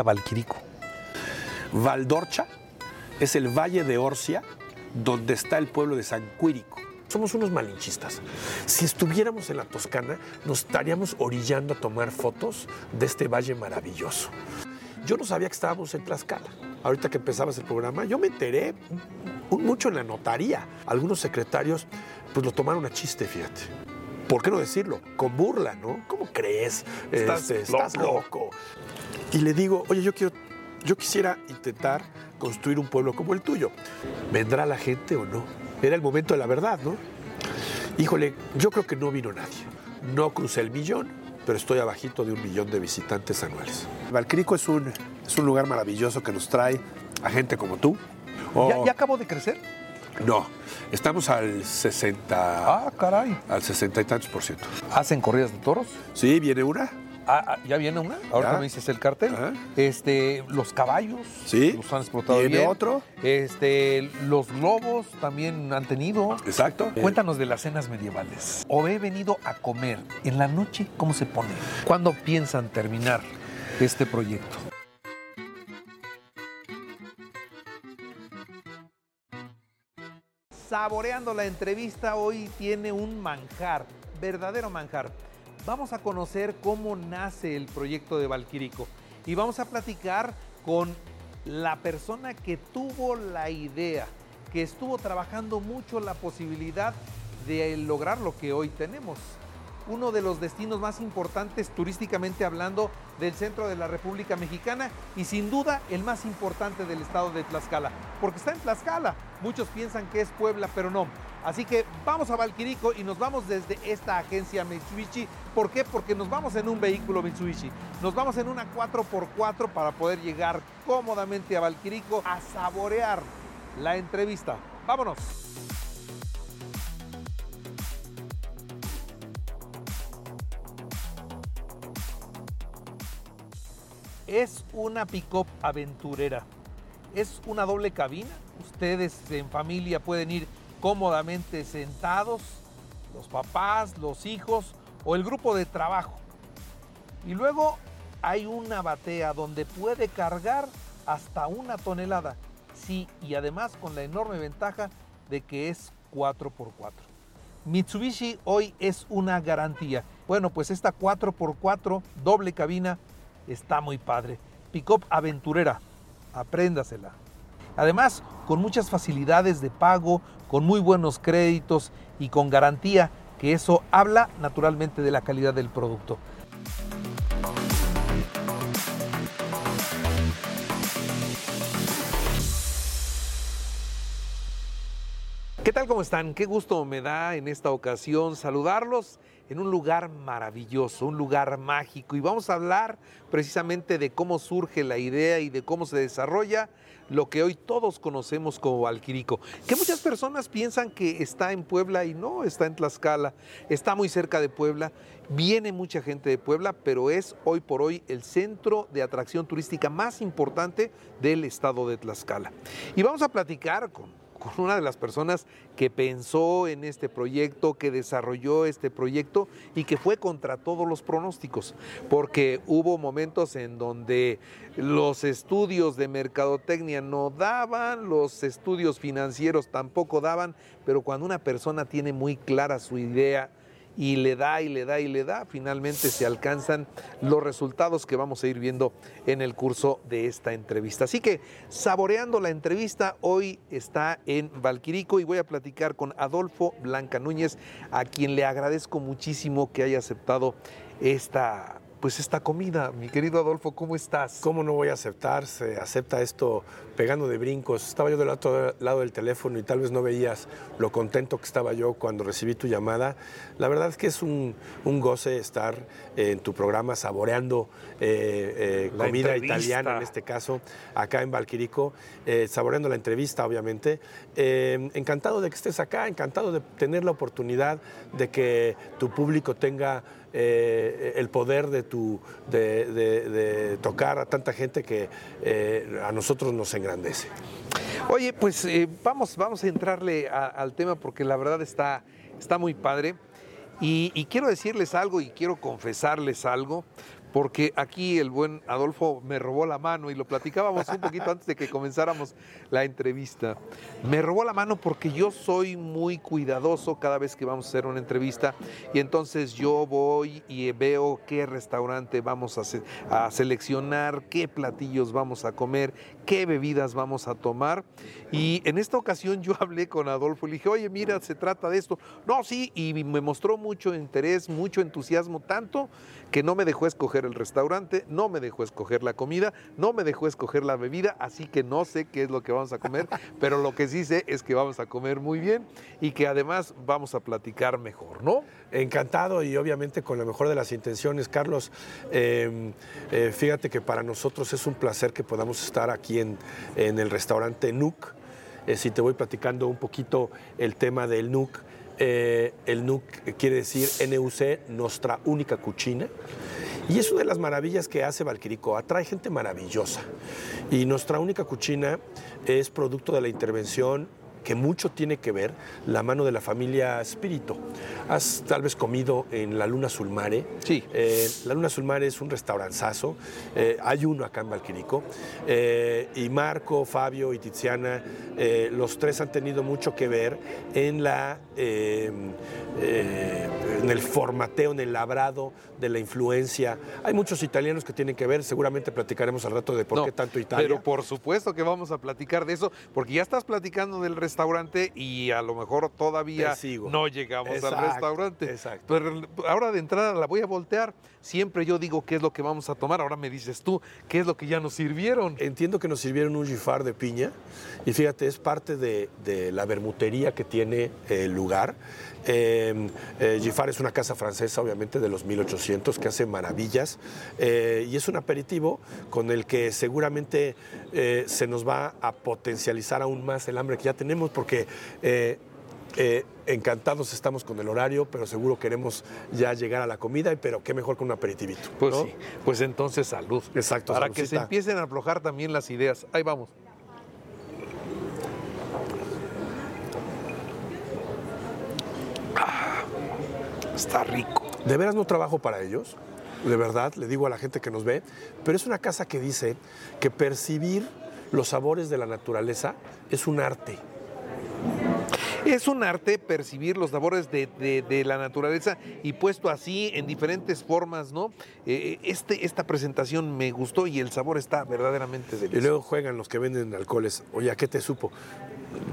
Valquirico? Valdorcha es el valle de Orcia donde está el pueblo de San Quirico. Somos unos malinchistas. Si estuviéramos en la Toscana, nos estaríamos orillando a tomar fotos de este valle maravilloso. Yo no sabía que estábamos en Tlaxcala. Ahorita que empezabas el programa, yo me enteré mucho en la notaría. Algunos secretarios pues lo tomaron a chiste, fíjate. ¿Por qué no decirlo? Con burla, ¿no? ¿Cómo crees? Estás, Este, estás loco. Y le digo, oye, yo quiero, yo quisiera intentar construir un pueblo como el tuyo. ¿Vendrá la gente o no? Era el momento de la verdad, ¿no? Híjole, yo creo que no vino nadie. No crucé el millón, pero estoy abajito de un millón de visitantes anuales. Valquirico es un, es un lugar maravilloso que nos trae a gente como tú. Oh, ¿Ya, ya acabó de crecer? No, estamos al 60, Ah, caray. al 60 y tantos por ciento. ¿Hacen corridas de toros? Sí, viene una. Ah, ah, ¿Ya viene una? Ahora Ya. me dices el cartel. Ajá. Este, los caballos. Sí. Los han explotado Viene bien. otro. Este, los globos también han tenido. Exacto. Cuéntanos de las cenas medievales. O he venido a comer. En la noche, ¿cómo se pone? ¿Cuándo piensan terminar este proyecto? Saboreando la entrevista, hoy tiene un manjar, verdadero manjar. Vamos a conocer cómo nace el proyecto de Valquirico y vamos a platicar con la persona que tuvo la idea, que estuvo trabajando mucho la posibilidad de lograr lo que hoy tenemos. Uno de los destinos más importantes turísticamente hablando del centro de la República Mexicana y sin duda el más importante del estado de Tlaxcala, porque está en Tlaxcala. Muchos piensan que es Puebla, pero no. Así que vamos a Valquirico y nos vamos desde esta agencia Mitsubishi. ¿Por qué? Porque nos vamos en un vehículo Mitsubishi. Nos vamos en una 4x4 para poder llegar cómodamente a Valquirico a saborear la entrevista. Vámonos. Es una pick-up aventurera. Es una doble cabina. Ustedes en familia pueden ir cómodamente sentados, los papás, los hijos o el grupo de trabajo. Y luego hay una batea donde puede cargar hasta una tonelada. Sí, y además con la enorme ventaja de que es 4x4. Mitsubishi hoy es una garantía. Bueno, pues esta 4x4 doble cabina está muy padre. Pickup aventurera, apréndasela. Además, con muchas facilidades de pago, con muy buenos créditos y con garantía, que eso habla naturalmente de la calidad del producto. ¿Qué tal? ¿Cómo están? Qué gusto me da en esta ocasión saludarlos en un lugar maravilloso, un lugar mágico. Y vamos a hablar precisamente de cómo surge la idea y de cómo se desarrolla lo que hoy todos conocemos como Valquirico. Que muchas personas piensan que está en Puebla y no, está en Tlaxcala, está muy cerca de Puebla. Viene mucha gente de Puebla, pero es hoy por hoy el centro de atracción turística más importante del estado de Tlaxcala. Y vamos a platicar con con una de las personas que pensó en este proyecto, que desarrolló este proyecto y que fue contra todos los pronósticos, porque hubo momentos en donde los estudios de mercadotecnia no daban, los estudios financieros tampoco daban, pero cuando una persona tiene muy clara su idea, y le da y le da y le da, finalmente se alcanzan los resultados que vamos a ir viendo en el curso de esta entrevista. Así que saboreando la entrevista, hoy está en Valquirico y voy a platicar con Adolfo Blanca Núñez, a quien le agradezco muchísimo que haya aceptado esta pues esta comida. Mi querido Adolfo, ¿cómo estás? ¿Cómo no voy a aceptar? Se acepta esto pegando de brincos. Estaba yo del otro lado del teléfono y tal vez no veías lo contento que estaba yo cuando recibí tu llamada. La verdad es que es un, un goce estar en tu programa saboreando eh, eh, comida entrevista. italiana, en este caso, acá en Valquirico, eh, saboreando la entrevista, obviamente. Eh, encantado de que estés acá, encantado de tener la oportunidad de que tu público tenga eh, el poder de, tu, de, de- tocar a tanta gente que eh, a nosotros nos engrandece. Oye, pues eh, vamos, vamos a entrarle al tema porque la verdad está, está muy padre. Y quiero decirles algo y quiero confesarles algo, porque aquí el buen Adolfo me robó la mano y lo platicábamos un poquito antes de que comenzáramos la entrevista. Me robó la mano porque yo soy muy cuidadoso cada vez que vamos a hacer una entrevista y entonces yo voy y veo qué restaurante vamos a, seleccionar, qué platillos vamos a comer, qué bebidas vamos a tomar. Y en esta ocasión yo hablé con Adolfo y le dije, oye, mira, se trata de esto. No, sí, y me mostró mucho interés, mucho entusiasmo, tanto que no me dejó escoger el restaurante, no me dejó escoger la comida, no me dejó escoger la bebida, así que no sé qué es lo que vamos a comer, pero lo que sí sé es que vamos a comer muy bien y que además vamos a platicar mejor, ¿no? Encantado y obviamente con la mejor de las intenciones, Carlos. Em, eh, fíjate que para nosotros es un placer que podamos estar aquí en, en el restaurante NUC. Eh, si te voy platicando un poquito el tema del NUC. Eh, el NUC quiere decir NUC, nuestra única cuchina. Y es una de las maravillas que hace Valquirico, atrae gente maravillosa. Y nuestra única cuchina es producto de la intervención que mucho tiene que ver la mano de la familia Espíritu. Has tal vez comido en la Luna Sulmare. Sí. Eh, la Luna Sulmare es un restauranzazo. Eh, hay uno acá en Valquirico. Eh, y Marco, Fabio y Tiziana, los tres han tenido mucho que ver en la en el formateo, en el labrado de la influencia. Hay muchos italianos que tienen que ver, seguramente platicaremos al rato de por qué tanto Italia. Pero por supuesto que vamos a platicar de eso, porque ya estás platicando del restaurante y a lo mejor todavía no llegamos al restaurante. Exacto. Pero ahora de entrada la voy a voltear. Siempre yo digo qué es lo que vamos a tomar, ahora me dices tú qué es lo que ya nos sirvieron. Entiendo que nos sirvieron un gifar de piña y fíjate, es parte de, de la bermutería que tiene el lugar. Eh, eh, Giffard es una casa francesa, obviamente, de los 1800, que hace maravillas. Eh, y es un aperitivo con el que seguramente eh, se nos va a potencializar aún más el hambre que ya tenemos, porque encantados estamos con el horario, pero seguro queremos ya llegar a la comida, pero qué mejor con un aperitivito. Pues sí, pues entonces salud. Exacto. Para que se empiecen a aflojar también las ideas. Ahí vamos. Está rico. De veras no trabajo para ellos, de verdad, le digo a la gente que nos ve, pero es una casa que dice que percibir los sabores de la naturaleza es un arte. Es un arte percibir los sabores de, de, de, la naturaleza y puesto así en diferentes formas, ¿no? Eh, este, esta presentación me gustó y el sabor está verdaderamente delicioso. Y luego juegan los que venden alcoholes. Oye, ¿a qué te supo?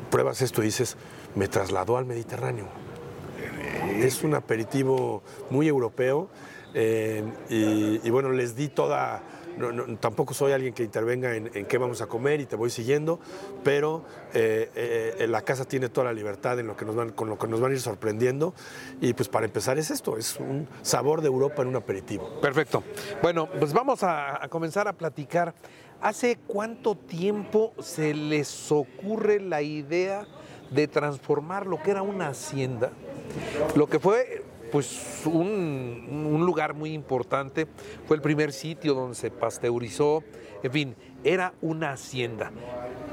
Pruebas esto y dices, me trasladó al Mediterráneo. Es un aperitivo muy europeo eh, y, y, bueno, les di toda... No, no, tampoco soy alguien que intervenga en, en, qué vamos a comer y te voy siguiendo, pero eh, eh, la casa tiene toda la libertad en lo que nos van, con lo que nos van a ir sorprendiendo. Y pues para empezar es esto, es un sabor de Europa en un aperitivo. Perfecto. Bueno, pues vamos a, a comenzar a platicar. ¿Hace cuánto tiempo se les ocurre la idea de transformar lo que era una hacienda? Lo que fue pues un, lugar muy importante, fue el primer sitio donde se pasteurizó, en fin, era una hacienda.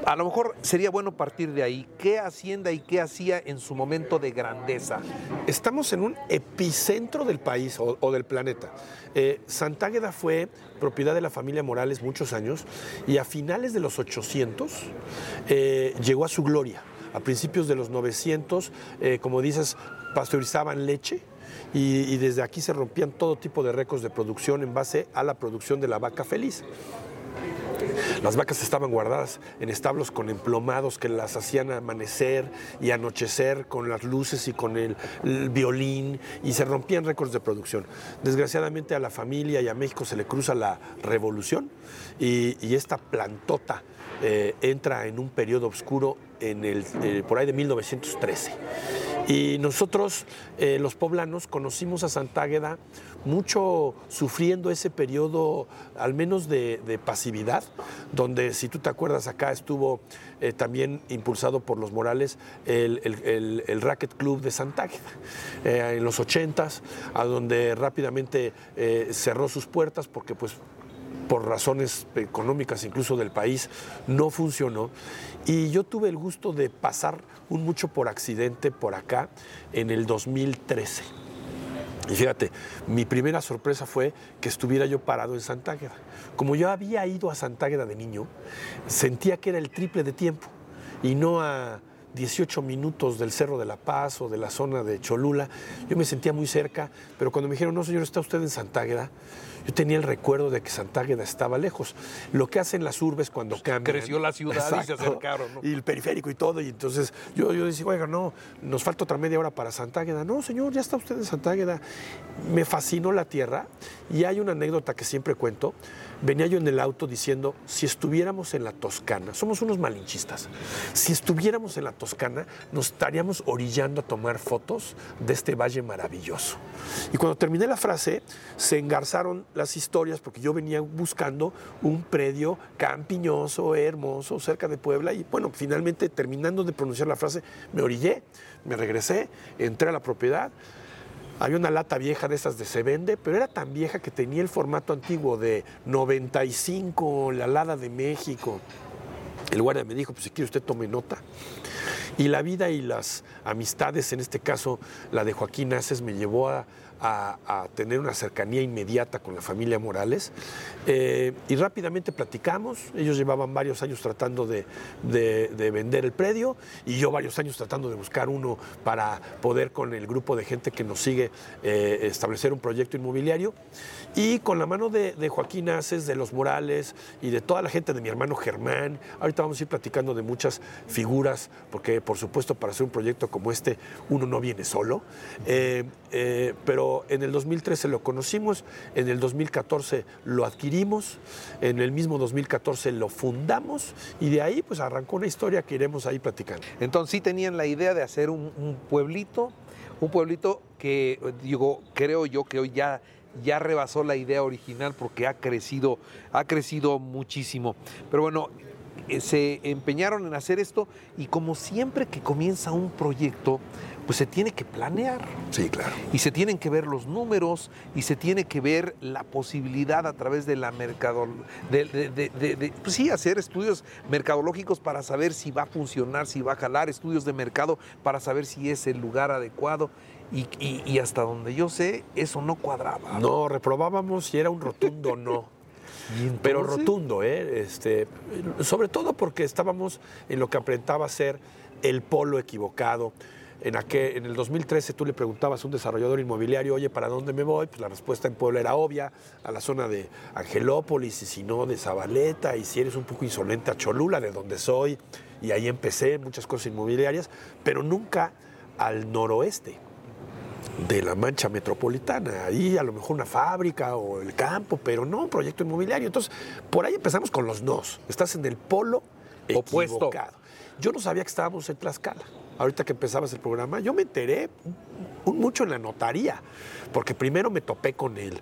A lo mejor sería bueno partir de ahí. ¿Qué hacienda y qué hacía en su momento de grandeza? Estamos en un epicentro del país o, o del planeta. Eh, Santágueda fue propiedad de la familia Morales muchos años y a finales de los 800 eh, llegó a su gloria. A principios de los 900, eh, como dices, pasteurizaban leche, y, desde aquí se rompían todo tipo de récords de producción en base a la producción de la vaca feliz. Las vacas estaban guardadas en establos con emplomados que las hacían amanecer y anochecer con las luces y con el, violín y se rompían récords de producción. Desgraciadamente a la familia y a México se le cruza la revolución y, y esta plantota eh, entra en un periodo oscuro en el, eh, por ahí de 1913. Y nosotros, eh, los poblanos, conocimos a Santágueda mucho sufriendo ese periodo, al menos de, de, pasividad, donde, si tú te acuerdas, acá estuvo eh, también impulsado por los Morales el, el, el, el Racket Club de Santágueda eh, en los 80s, a donde rápidamente eh, cerró sus puertas porque, pues, por razones económicas incluso del país, no funcionó. Y yo tuve el gusto de pasar un mucho por accidente por acá en el 2013. Y fíjate, mi primera sorpresa fue que estuviera yo parado en Santágueda. Como yo había ido a Santágueda de niño, sentía que era el triple de tiempo y no a 18 minutos del Cerro de la Paz o de la zona de Cholula. Yo me sentía muy cerca, pero cuando me dijeron, no señor, está usted en Santágueda, yo tenía el recuerdo de que Santágueda estaba lejos. Lo que hacen las urbes cuando cambian. Creció la ciudad y se acercaron. ¿no? Y el periférico y todo. Y entonces yo, yo decía, oiga, no, nos falta otra media hora para Santágueda. No, señor, ya está usted en Santágueda. Me fascinó la tierra. Y hay una anécdota que siempre cuento. Venía yo en el auto diciendo, si estuviéramos en la Toscana, somos unos malinchistas, si estuviéramos en la Toscana, nos estaríamos orillando a tomar fotos de este valle maravilloso. Y cuando terminé la frase, se engarzaron las historias porque yo venía buscando un predio campiñoso, hermoso, cerca de Puebla y bueno, finalmente terminando de pronunciar la frase, me orillé, me regresé, entré a la propiedad. Había una lata vieja de esas de se vende, pero era tan vieja que tenía el formato antiguo de 95, la Lada de México. El guardia me dijo, pues si quiere usted tome nota. Y la vida y las amistades, en este caso la de Joaquín Aces, me llevó a, a, tener una cercanía inmediata con la familia Morales eh, y rápidamente platicamos. Ellos llevaban varios años tratando de, de, de, vender el predio y yo varios años tratando de buscar uno para poder con el grupo de gente que nos sigue eh, establecer un proyecto inmobiliario. Y con la mano de, de, Joaquín Aces, de los Morales y de toda la gente de mi hermano Germán, ahorita vamos a ir platicando de muchas figuras, porque por supuesto para hacer un proyecto como este uno no viene solo, eh, eh, pero en el 2013 lo conocimos, en el 2014 lo adquirimos, en el mismo 2014 lo fundamos y de ahí pues arrancó una historia que iremos ahí platicando. Entonces sí tenían la idea de hacer un, un pueblito, un pueblito que digo, creo yo que hoy ya ya rebasó la idea original porque ha crecido, ha crecido muchísimo. Pero bueno, eh, se empeñaron en hacer esto y como siempre que comienza un proyecto, pues se tiene que planear. Sí, claro. Y se tienen que ver los números y se tiene que ver la posibilidad a través de la mercado, de, de, de, de pues sí, hacer estudios mercadológicos para saber si va a funcionar, si va a jalar, estudios de mercado para saber si es el lugar adecuado. Y, y, y, hasta donde yo sé, eso no cuadraba. No, reprobábamos si era un rotundo no. Pero rotundo, ¿eh? Este, sobre todo porque estábamos en lo que aparentaba ser el polo equivocado. En, aquel, en el 2013 tú le preguntabas a un desarrollador inmobiliario, oye, ¿para dónde me voy? Pues la respuesta en Puebla era obvia, a la zona de Angelópolis y si no de Zabaleta, y si eres un poco insolente a Cholula, de donde soy, y ahí empecé muchas cosas inmobiliarias, pero nunca al noroeste de la mancha metropolitana. Ahí a lo mejor una fábrica o el campo, pero no un proyecto inmobiliario. Entonces, por ahí empezamos con los nos. Estás en el polo opuesto. Equivocado. Yo no sabía que estábamos en Tlaxcala. Ahorita que empezabas el programa, yo me enteré mucho en la notaría, porque primero me topé con él.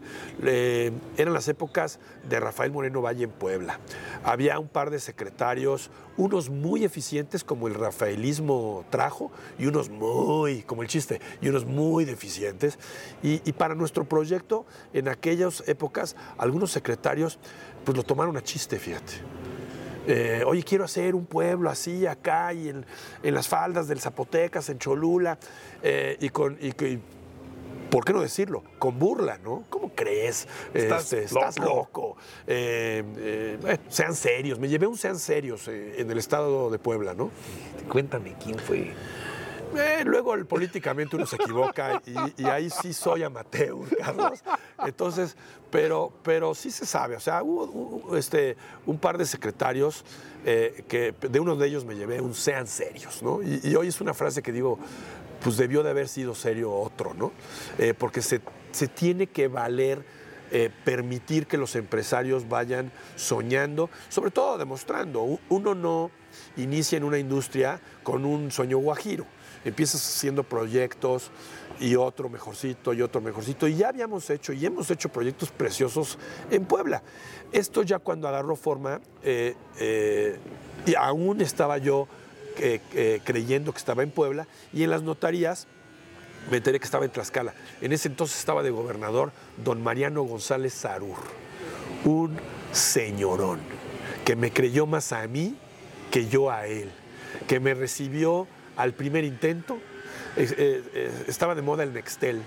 Eran las épocas de Rafael Moreno Valle en Puebla. Había un par de secretarios, unos muy eficientes como el rafaelismo trajo, y unos muy, como el chiste, y unos muy deficientes. Y, y para nuestro proyecto, en aquellas épocas, algunos secretarios pues lo tomaron a chiste, fíjate. Eh, oye, quiero hacer un pueblo así, acá, y en, en las faldas del Zapotecas, en Cholula, eh, y con. Y, y, ¿Por qué no decirlo? Con burla, ¿no? ¿Cómo crees? Estás este, loco. Estás loco. Eh, sean serios. Me llevé un sean serios en el estado de Puebla, ¿no? Cuéntame quién fue. Eh, luego políticamente uno se equivoca y, ahí sí soy amateur, Carlos. Entonces, pero, pero sí se sabe. O sea, hubo, este, un par de secretarios eh, que de uno de ellos me llevé un sean serios, ¿no? Y, hoy es una frase que digo, pues debió de haber sido serio otro, ¿no? Eh, porque se, se tiene que valer permitir que los empresarios vayan soñando, sobre todo demostrando. Uno no inicia en una industria con un sueño guajiro. Empiezas haciendo proyectos y otro mejorcito y otro mejorcito. Y ya habíamos hecho y hemos hecho proyectos preciosos en Puebla. Esto ya cuando agarró forma, eh, eh, y aún estaba yo creyendo que estaba en Puebla y en las notarías me enteré que estaba en Tlaxcala. En ese entonces estaba de gobernador don Mariano González Sarur, un señorón que me creyó más a mí que yo a él, que me recibió al primer intento. Eh, eh, estaba de moda el Nextel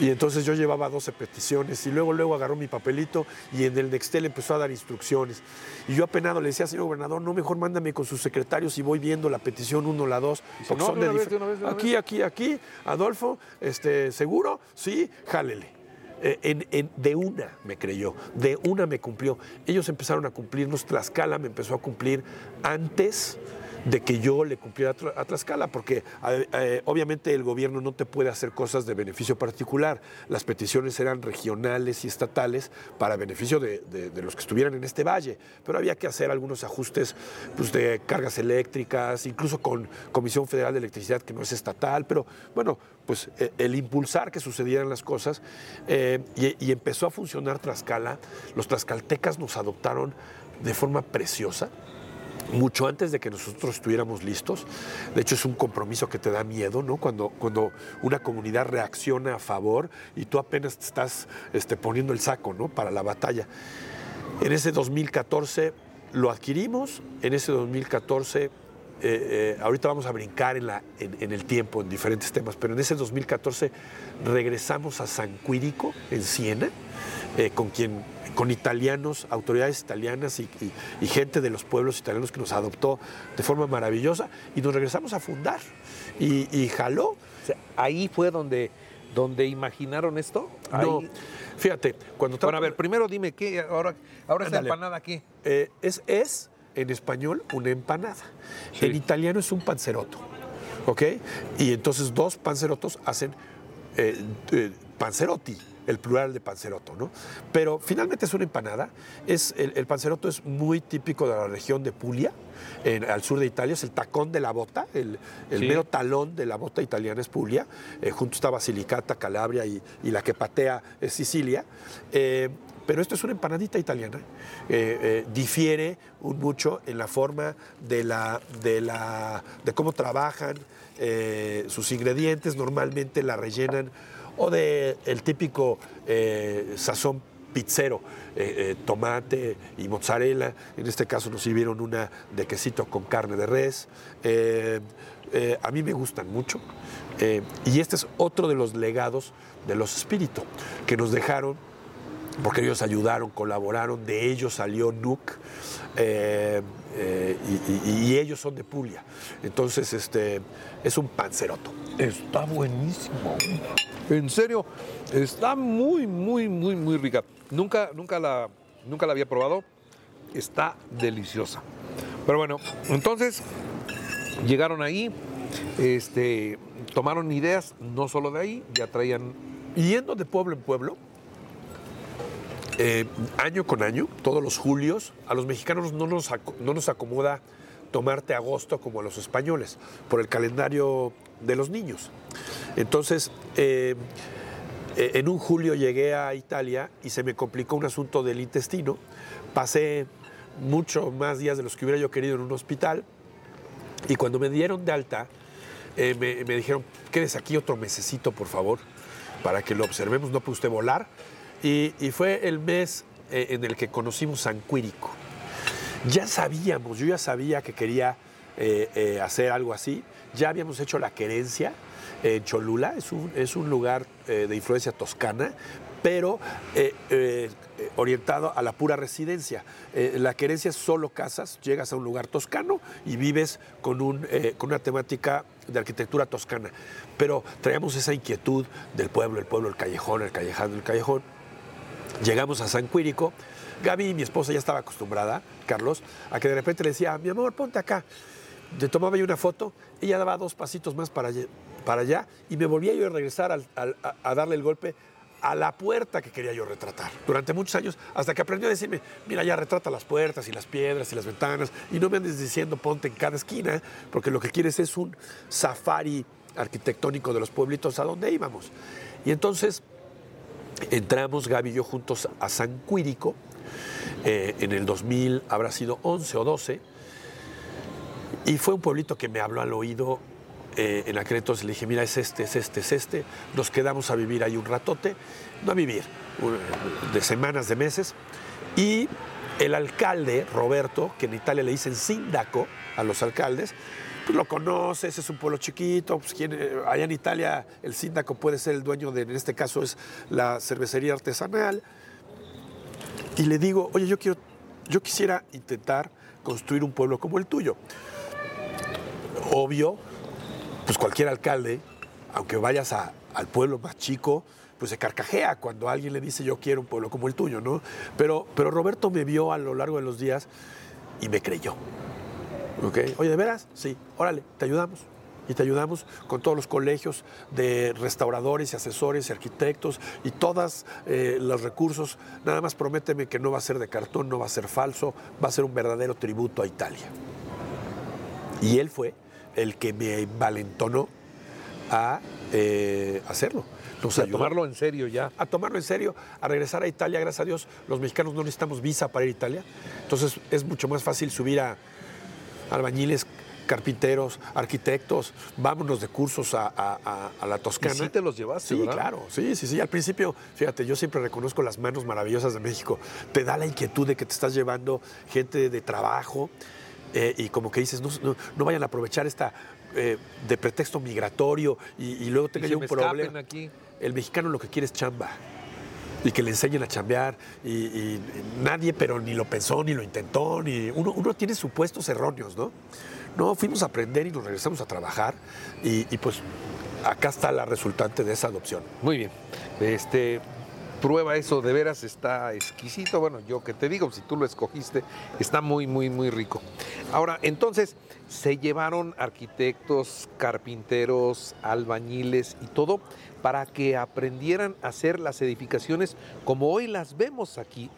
Y entonces yo llevaba 12 peticiones y luego, luego agarró mi papelito y en el Nextel empezó a dar instrucciones. Y yo apenado le decía, señor gobernador, no, mejor mándame con sus secretarios y voy viendo la petición 1, la 2. Porque no, son de de una vez, dif- de una vez, de una Aquí, aquí, aquí, Adolfo, este, ¿seguro? Sí, jálele. Eh, en- en- de una me creyó, de una me cumplió. Ellos empezaron a cumplirnos, Tlaxcala me empezó a cumplir antes de que yo le cumpliera a Tla- a Tlaxcala, porque eh, eh, obviamente el gobierno no te puede hacer cosas de beneficio particular. Las peticiones eran regionales y estatales para beneficio de, los que estuvieran en este valle, pero había que hacer algunos ajustes pues, de cargas eléctricas, incluso con Comisión Federal de Electricidad, que no es estatal, pero bueno, pues eh, el impulsar que sucedieran las cosas eh, y, y empezó a funcionar Tlaxcala. Los tlaxcaltecas nos adoptaron de forma preciosa mucho antes de que nosotros estuviéramos listos. De hecho, es un compromiso que te da miedo, ¿no? Cuando, cuando una comunidad reacciona a favor y tú apenas te estás este, poniendo el saco, ¿no? Para la batalla. En ese 2014 lo adquirimos, en ese 2014, eh, eh, ahorita vamos a brincar en, la, en, el tiempo, en diferentes temas, pero en ese 2014 regresamos a San Quirico, en Siena, eh, con quien con italianos, autoridades italianas y, y- y gente de los pueblos italianos que nos adoptó de forma maravillosa y nos regresamos a fundar. Y, y jaló. O sea, ahí fue donde, donde imaginaron esto. No, fíjate, cuando Bueno, a ver, primero dime qué, ahora, ahora esta empanada qué. Eh, es, es, en español, una empanada. Sí. En italiano es un panzerotto. ¿Ok? Y entonces dos panzerotos hacen eh, eh, panzerotti, el plural de panzerotto, ¿no? Pero finalmente es una empanada. Es, el, el panzerotto es muy típico de la región de Puglia, en- al sur de Italia. Es el tacón de la bota, el, el Sí. mero talón de la bota italiana es Puglia. Eh, junto está Basilicata, Calabria y, y la que patea es Sicilia. Eh, pero esto es una empanadita italiana. Eh, eh, difiere un mucho en la forma de, la, de, la, de cómo trabajan eh, sus ingredientes. Normalmente la rellenan o de el típico eh, sazón pizzero, eh, eh, tomate y mozzarella. En este caso nos sirvieron una de quesito con carne de res. Eh, a mí me gustan mucho. Y este es otro de los legados de los espíritus que nos dejaron porque ellos ayudaron, colaboraron, de ellos salió NUC eh, y, y- y ellos son de Puglia. Entonces, este, es un panzeroto. Está buenísimo. En serio, está muy, muy, muy, muy rica. Nunca, nunca la, nunca la había probado. Está deliciosa. Pero bueno, entonces llegaron ahí, este, tomaron ideas, no solo de ahí, ya traían. Yendo de pueblo en pueblo, eh, año con año, todos los julios, a los mexicanos no nos, no nos acomoda tomarte agosto como a los españoles, por el calendario de los niños. Entonces, eh, eh, en un julio llegué a Italia y se me complicó un asunto del intestino. Pasé mucho más días de los que hubiera yo querido en un hospital. Y cuando me dieron de alta, eh, me, me dijeron, quédese aquí otro mesecito, por favor, para que lo observemos, no puede usted volar. Y, fue el mes eh, en el que conocimos San Quirico. Ya sabíamos, yo ya sabía que quería eh, eh, hacer algo así. Ya habíamos hecho la querencia en Cholula, es un, es un lugar de influencia toscana, pero orientado a la pura residencia. La querencia es solo casas, llegas a un lugar toscano y vives con, un, con una temática de arquitectura toscana. Pero traíamos esa inquietud del pueblo, el pueblo, el callejón, el callejón, el callejón. Llegamos a San Quirico. Gaby, mi esposa, ya estaba acostumbrada, Carlos, a que de repente le decía, mi amor, ponte acá. Le tomaba yo una foto, ella daba dos pasitos más para allá, para allá y me volvía yo a regresar a darle el golpe a la puerta que quería yo retratar. Durante muchos años, hasta que aprendió a decirme, mira, ya retrata las puertas y las piedras y las ventanas y no me andes diciendo ponte en cada esquina, porque lo que quieres es un safari arquitectónico de los pueblitos a donde íbamos. Y entonces entramos Gaby y yo juntos a San Quirico eh, en el 2000, habrá sido 11 o 12, y fue un pueblito que me habló al oído. eh, en aquel entonces le dije, mira, es este, es este, es este. Nos quedamos a vivir ahí un ratote, no a vivir, de semanas, de meses. Y El alcalde, Roberto, que en Italia le dicen sindaco a los alcaldes, pues lo conoces, es un pueblo chiquito, pues quien, eh, allá en Italia el síndaco puede ser el dueño de, en este caso es la cervecería artesanal. Y le digo, oye, yo quiero, yo quisiera intentar construir un pueblo como el tuyo. Obvio, pues cualquier alcalde, aunque vayas al pueblo más chico, pues se carcajea cuando alguien le dice yo quiero un pueblo como el tuyo, ¿no? Pero, pero Roberto me vio a lo largo de los días y me creyó. ¿Ok? Oye, ¿de veras? Sí, órale, te ayudamos. Y te ayudamos con todos los colegios de restauradores y asesores y arquitectos y todos los recursos. Nada más prométeme que no va a ser de cartón, no va a ser falso, va a ser un verdadero tributo a Italia. Y él fue el que me valentonó a eh, hacerlo. Nos a ayudó tomarlo en serio ya. a tomarlo en serio, a regresar a Italia. Gracias a Dios, los mexicanos no necesitamos visa para ir a Italia. Entonces es mucho más fácil subir a albañiles, carpinteros, arquitectos. Vámonos de cursos a, a- a- a la Y Toscana. sí te los llevaste, Sí, ¿verdad? claro, sí, sí, sí. Al principio, fíjate, yo siempre reconozco las manos maravillosas de México. Te da la inquietud de que te estás llevando gente de trabajo eh, y como que dices, no, no- no vayan a aprovechar esta eh, de pretexto migratorio y, y luego Y tenga yo un problema. aquí. El mexicano lo que quiere es chamba y que le enseñen a chambear y, nadie pero ni lo pensó ni lo intentó ni uno, uno tiene supuestos erróneos no no fuimos a aprender y nos regresamos a trabajar y, y pues acá está la resultante de esa adopción Muy bien. Este, prueba eso, de veras está exquisito. Bueno, yo que te digo, si tú lo escogiste, está muy, muy, muy rico. Ahora, entonces, se llevaron arquitectos, carpinteros, albañiles y todo para que aprendieran a hacer las edificaciones como hoy las vemos aquí.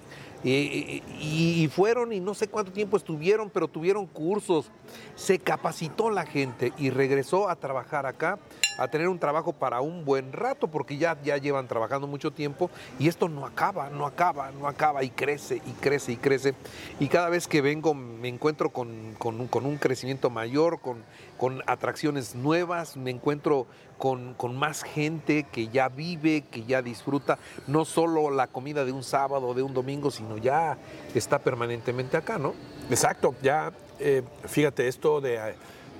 Eh, y, y fueron y no sé cuánto tiempo estuvieron, pero tuvieron cursos, se capacitó la gente y regresó a trabajar acá, a tener un trabajo para un buen rato, porque ya, ya llevan trabajando mucho tiempo y esto no acaba, no acaba, no acaba y crece y crece y crece. Y cada vez que vengo me encuentro con, con un crecimiento mayor, con, con atracciones nuevas, me encuentro con, con más gente que ya vive, que ya disfruta, no solo la comida de un sábado o de un domingo, sino ya está permanentemente acá, ¿no? exacto ya eh, fíjate esto de eh,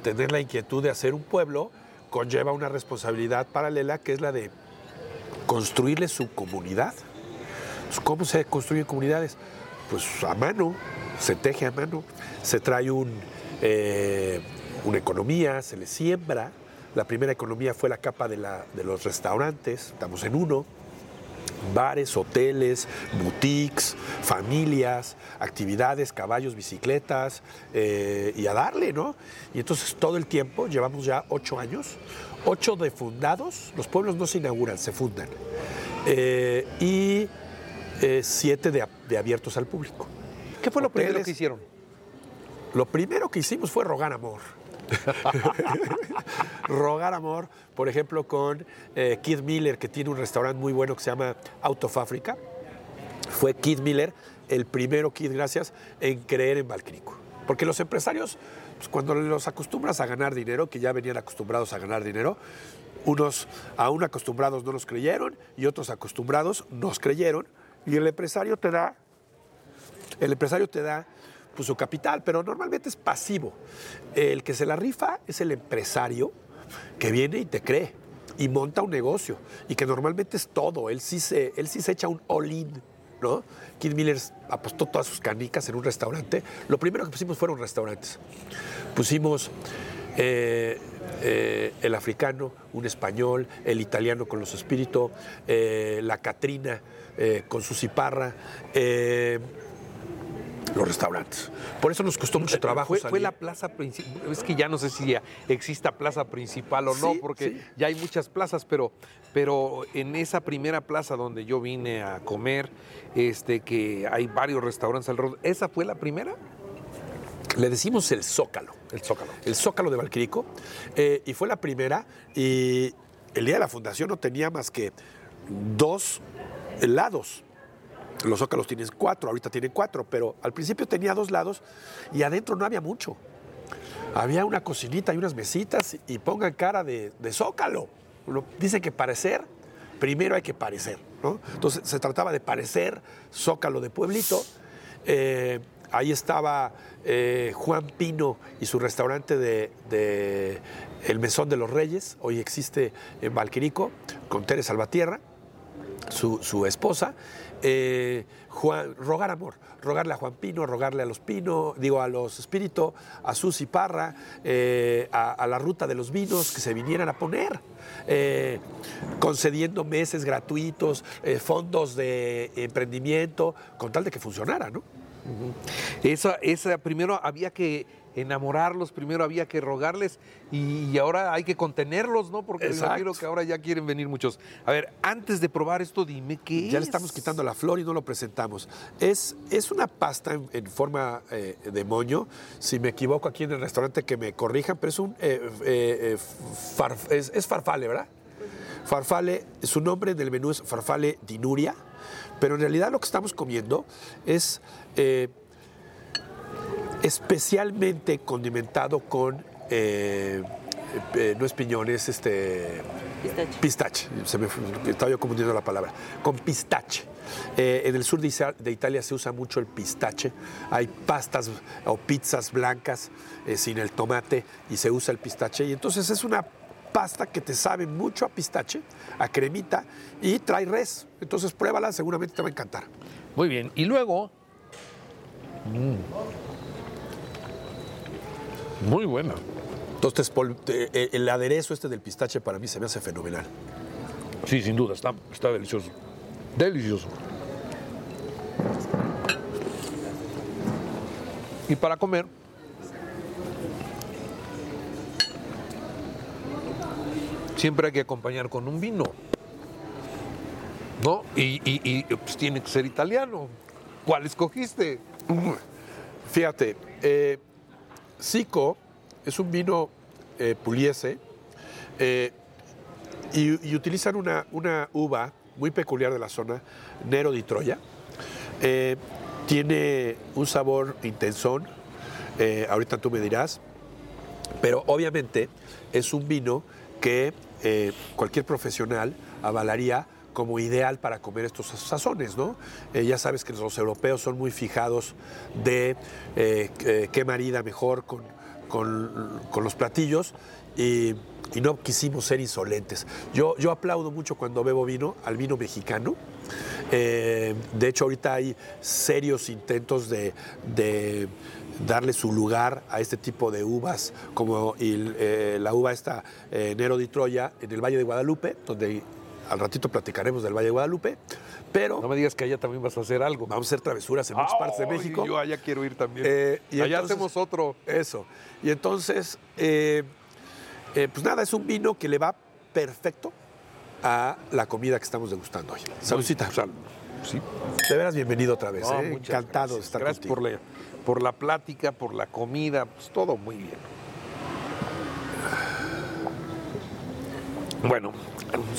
tener la inquietud de hacer un pueblo conlleva una responsabilidad paralela que es la de construirle su comunidad Pues, ¿Cómo se construyen comunidades? Pues a mano, se teje a mano, se trae un, eh, una economía, se le siembra. La primera economía fue la capa de, la- de los restaurantes, estamos en uno. Bares, hoteles, boutiques, familias, actividades, caballos, bicicletas, eh, y a darle, ¿no? Y entonces todo el tiempo, llevamos ya ocho años, ocho de fundados, los pueblos no se inauguran, se fundan, eh, y eh, siete de, de abiertos al público. ¿Qué fue lo primero que hicieron? Lo primero que hicimos fue rogar amor. rogar amor, por ejemplo, con eh, Kid Miller, que tiene un restaurante muy bueno que se llama Out. Fue Kid Miller el primero, Kid, gracias, en creer en Valcrico. Porque los empresarios, pues, cuando los acostumbras a ganar dinero, que ya venían acostumbrados a ganar dinero, unos aún acostumbrados no nos creyeron y otros acostumbrados nos creyeron. Y el empresario te da el empresario te da pues, su capital, pero normalmente es pasivo. El que se la rifa es el empresario que viene y te cree y monta un negocio y que normalmente es todo. Él sí se, él sí se echa un all-in. ¿no? Kid Miller apostó todas sus canicas en un restaurante. Lo primero que pusimos fueron restaurantes. Pusimos eh, eh, el africano, un español, el italiano con los espíritus, eh, la Catrina con su ciparra. Los restaurantes. Por eso nos costó mucho trabajo. Fue, fue la plaza principal. Es que ya no sé si ya exista plaza principal o no, Sí, porque sí. ya hay muchas plazas, pero, pero en esa primera plaza donde yo vine a comer, este, que hay varios restaurantes alrededor, ¿esa fue la primera? Le decimos el Zócalo. El Zócalo. El Zócalo de Valquirico. eh, y fue la primera. Y el día de la fundación no tenía más que dos lados. Los Zócalos tienen cuatro, ahorita tienen cuatro, pero al principio tenía dos lados y adentro no había mucho. Había una cocinita y unas mesitas y pongan cara de, Zócalo. Uno dice que parecer, primero hay que parecer, ¿no? Entonces se trataba de parecer Zócalo de pueblito Eh, ahí estaba eh, Juan Pino y su restaurante de, El Mesón de los Reyes, hoy existe en Valquirico, con Tere Salvatierra, su esposa. Eh, rogar amor, rogarle a Juan Pino, rogarle a los Pino, digo a los Espíritu, a Susi Parra, eh, a, la ruta de los vinos que se vinieran a poner, eh, concediendo meses gratuitos, fondos de emprendimiento, con tal de que funcionara, ¿no? Esa, esa, primero había que enamorarlos, primero había que rogarles y, y ahora hay que contenerlos, ¿no? Porque imagino que ahora ya quieren venir muchos. A ver, antes de probar esto, dime qué Ya es? le estamos quitando la flor y no lo presentamos. Es, es una pasta en, en forma eh, de moño. Si me equivoco aquí en el restaurante que me corrijan, pero es un eh, eh, eh, farf- es, es farfale, ¿verdad? Farfale, su nombre del menú es farfale dinuria, pero en realidad lo que estamos comiendo es eh, especialmente condimentado con, eh, eh, no es piñón, es este... Pistache. Pistache, se me estaba yo confundiendo la palabra, con pistache. Eh, en el sur de Italia se usa mucho el pistache. Hay pastas o pizzas blancas eh, sin el tomate y se usa el pistache. Y entonces es una pasta que te sabe mucho a pistache, a cremita y trae res. Entonces pruébala, seguramente te va a encantar. Muy bien. Y luego. mm, Muy buena. Entonces eh, el aderezo este del pistache para mí se me hace fenomenal. Sí, sin duda, está, está delicioso. Delicioso. Y para comer, siempre hay que acompañar con un vino. ¿No? Y, y- y, pues tiene que ser italiano. ¿Cuál escogiste? Fíjate, eh, Sico es un vino eh, puliese eh, y, utilizan una, una uva muy peculiar de la zona, Nero di Troya. Eh, tiene un sabor intensón, ahorita tú me dirás, pero obviamente es un vino que cualquier profesional avalaría como ideal para comer estos sazones, ¿no? Eh, ya sabes que los europeos son muy fijados de eh, eh, qué marida mejor con, con- los platillos y, no quisimos ser insolentes. Yo, yo aplaudo mucho cuando bebo vino al vino mexicano. De hecho, ahorita hay serios intentos de, de darle su lugar a este tipo de uvas, como la uva esta eh, Nero di Troya en el Valle de Guadalupe, donde al ratito platicaremos del Valle de Guadalupe, pero No me digas que allá también vas a hacer algo. vamos a hacer travesuras en muchas partes de México. Yo allá quiero ir también. Eh, y allá entonces- hacemos otro. Eso. Y entonces, eh, eh, pues nada, es un vino que le va perfecto a la comida que estamos degustando hoy. Saludcita. Sal- Sí. De veras, bienvenido otra vez. No, Encantado de gracias. estar Gracias contigo. por la, por la plática, por la comida, pues todo muy bien. Bueno,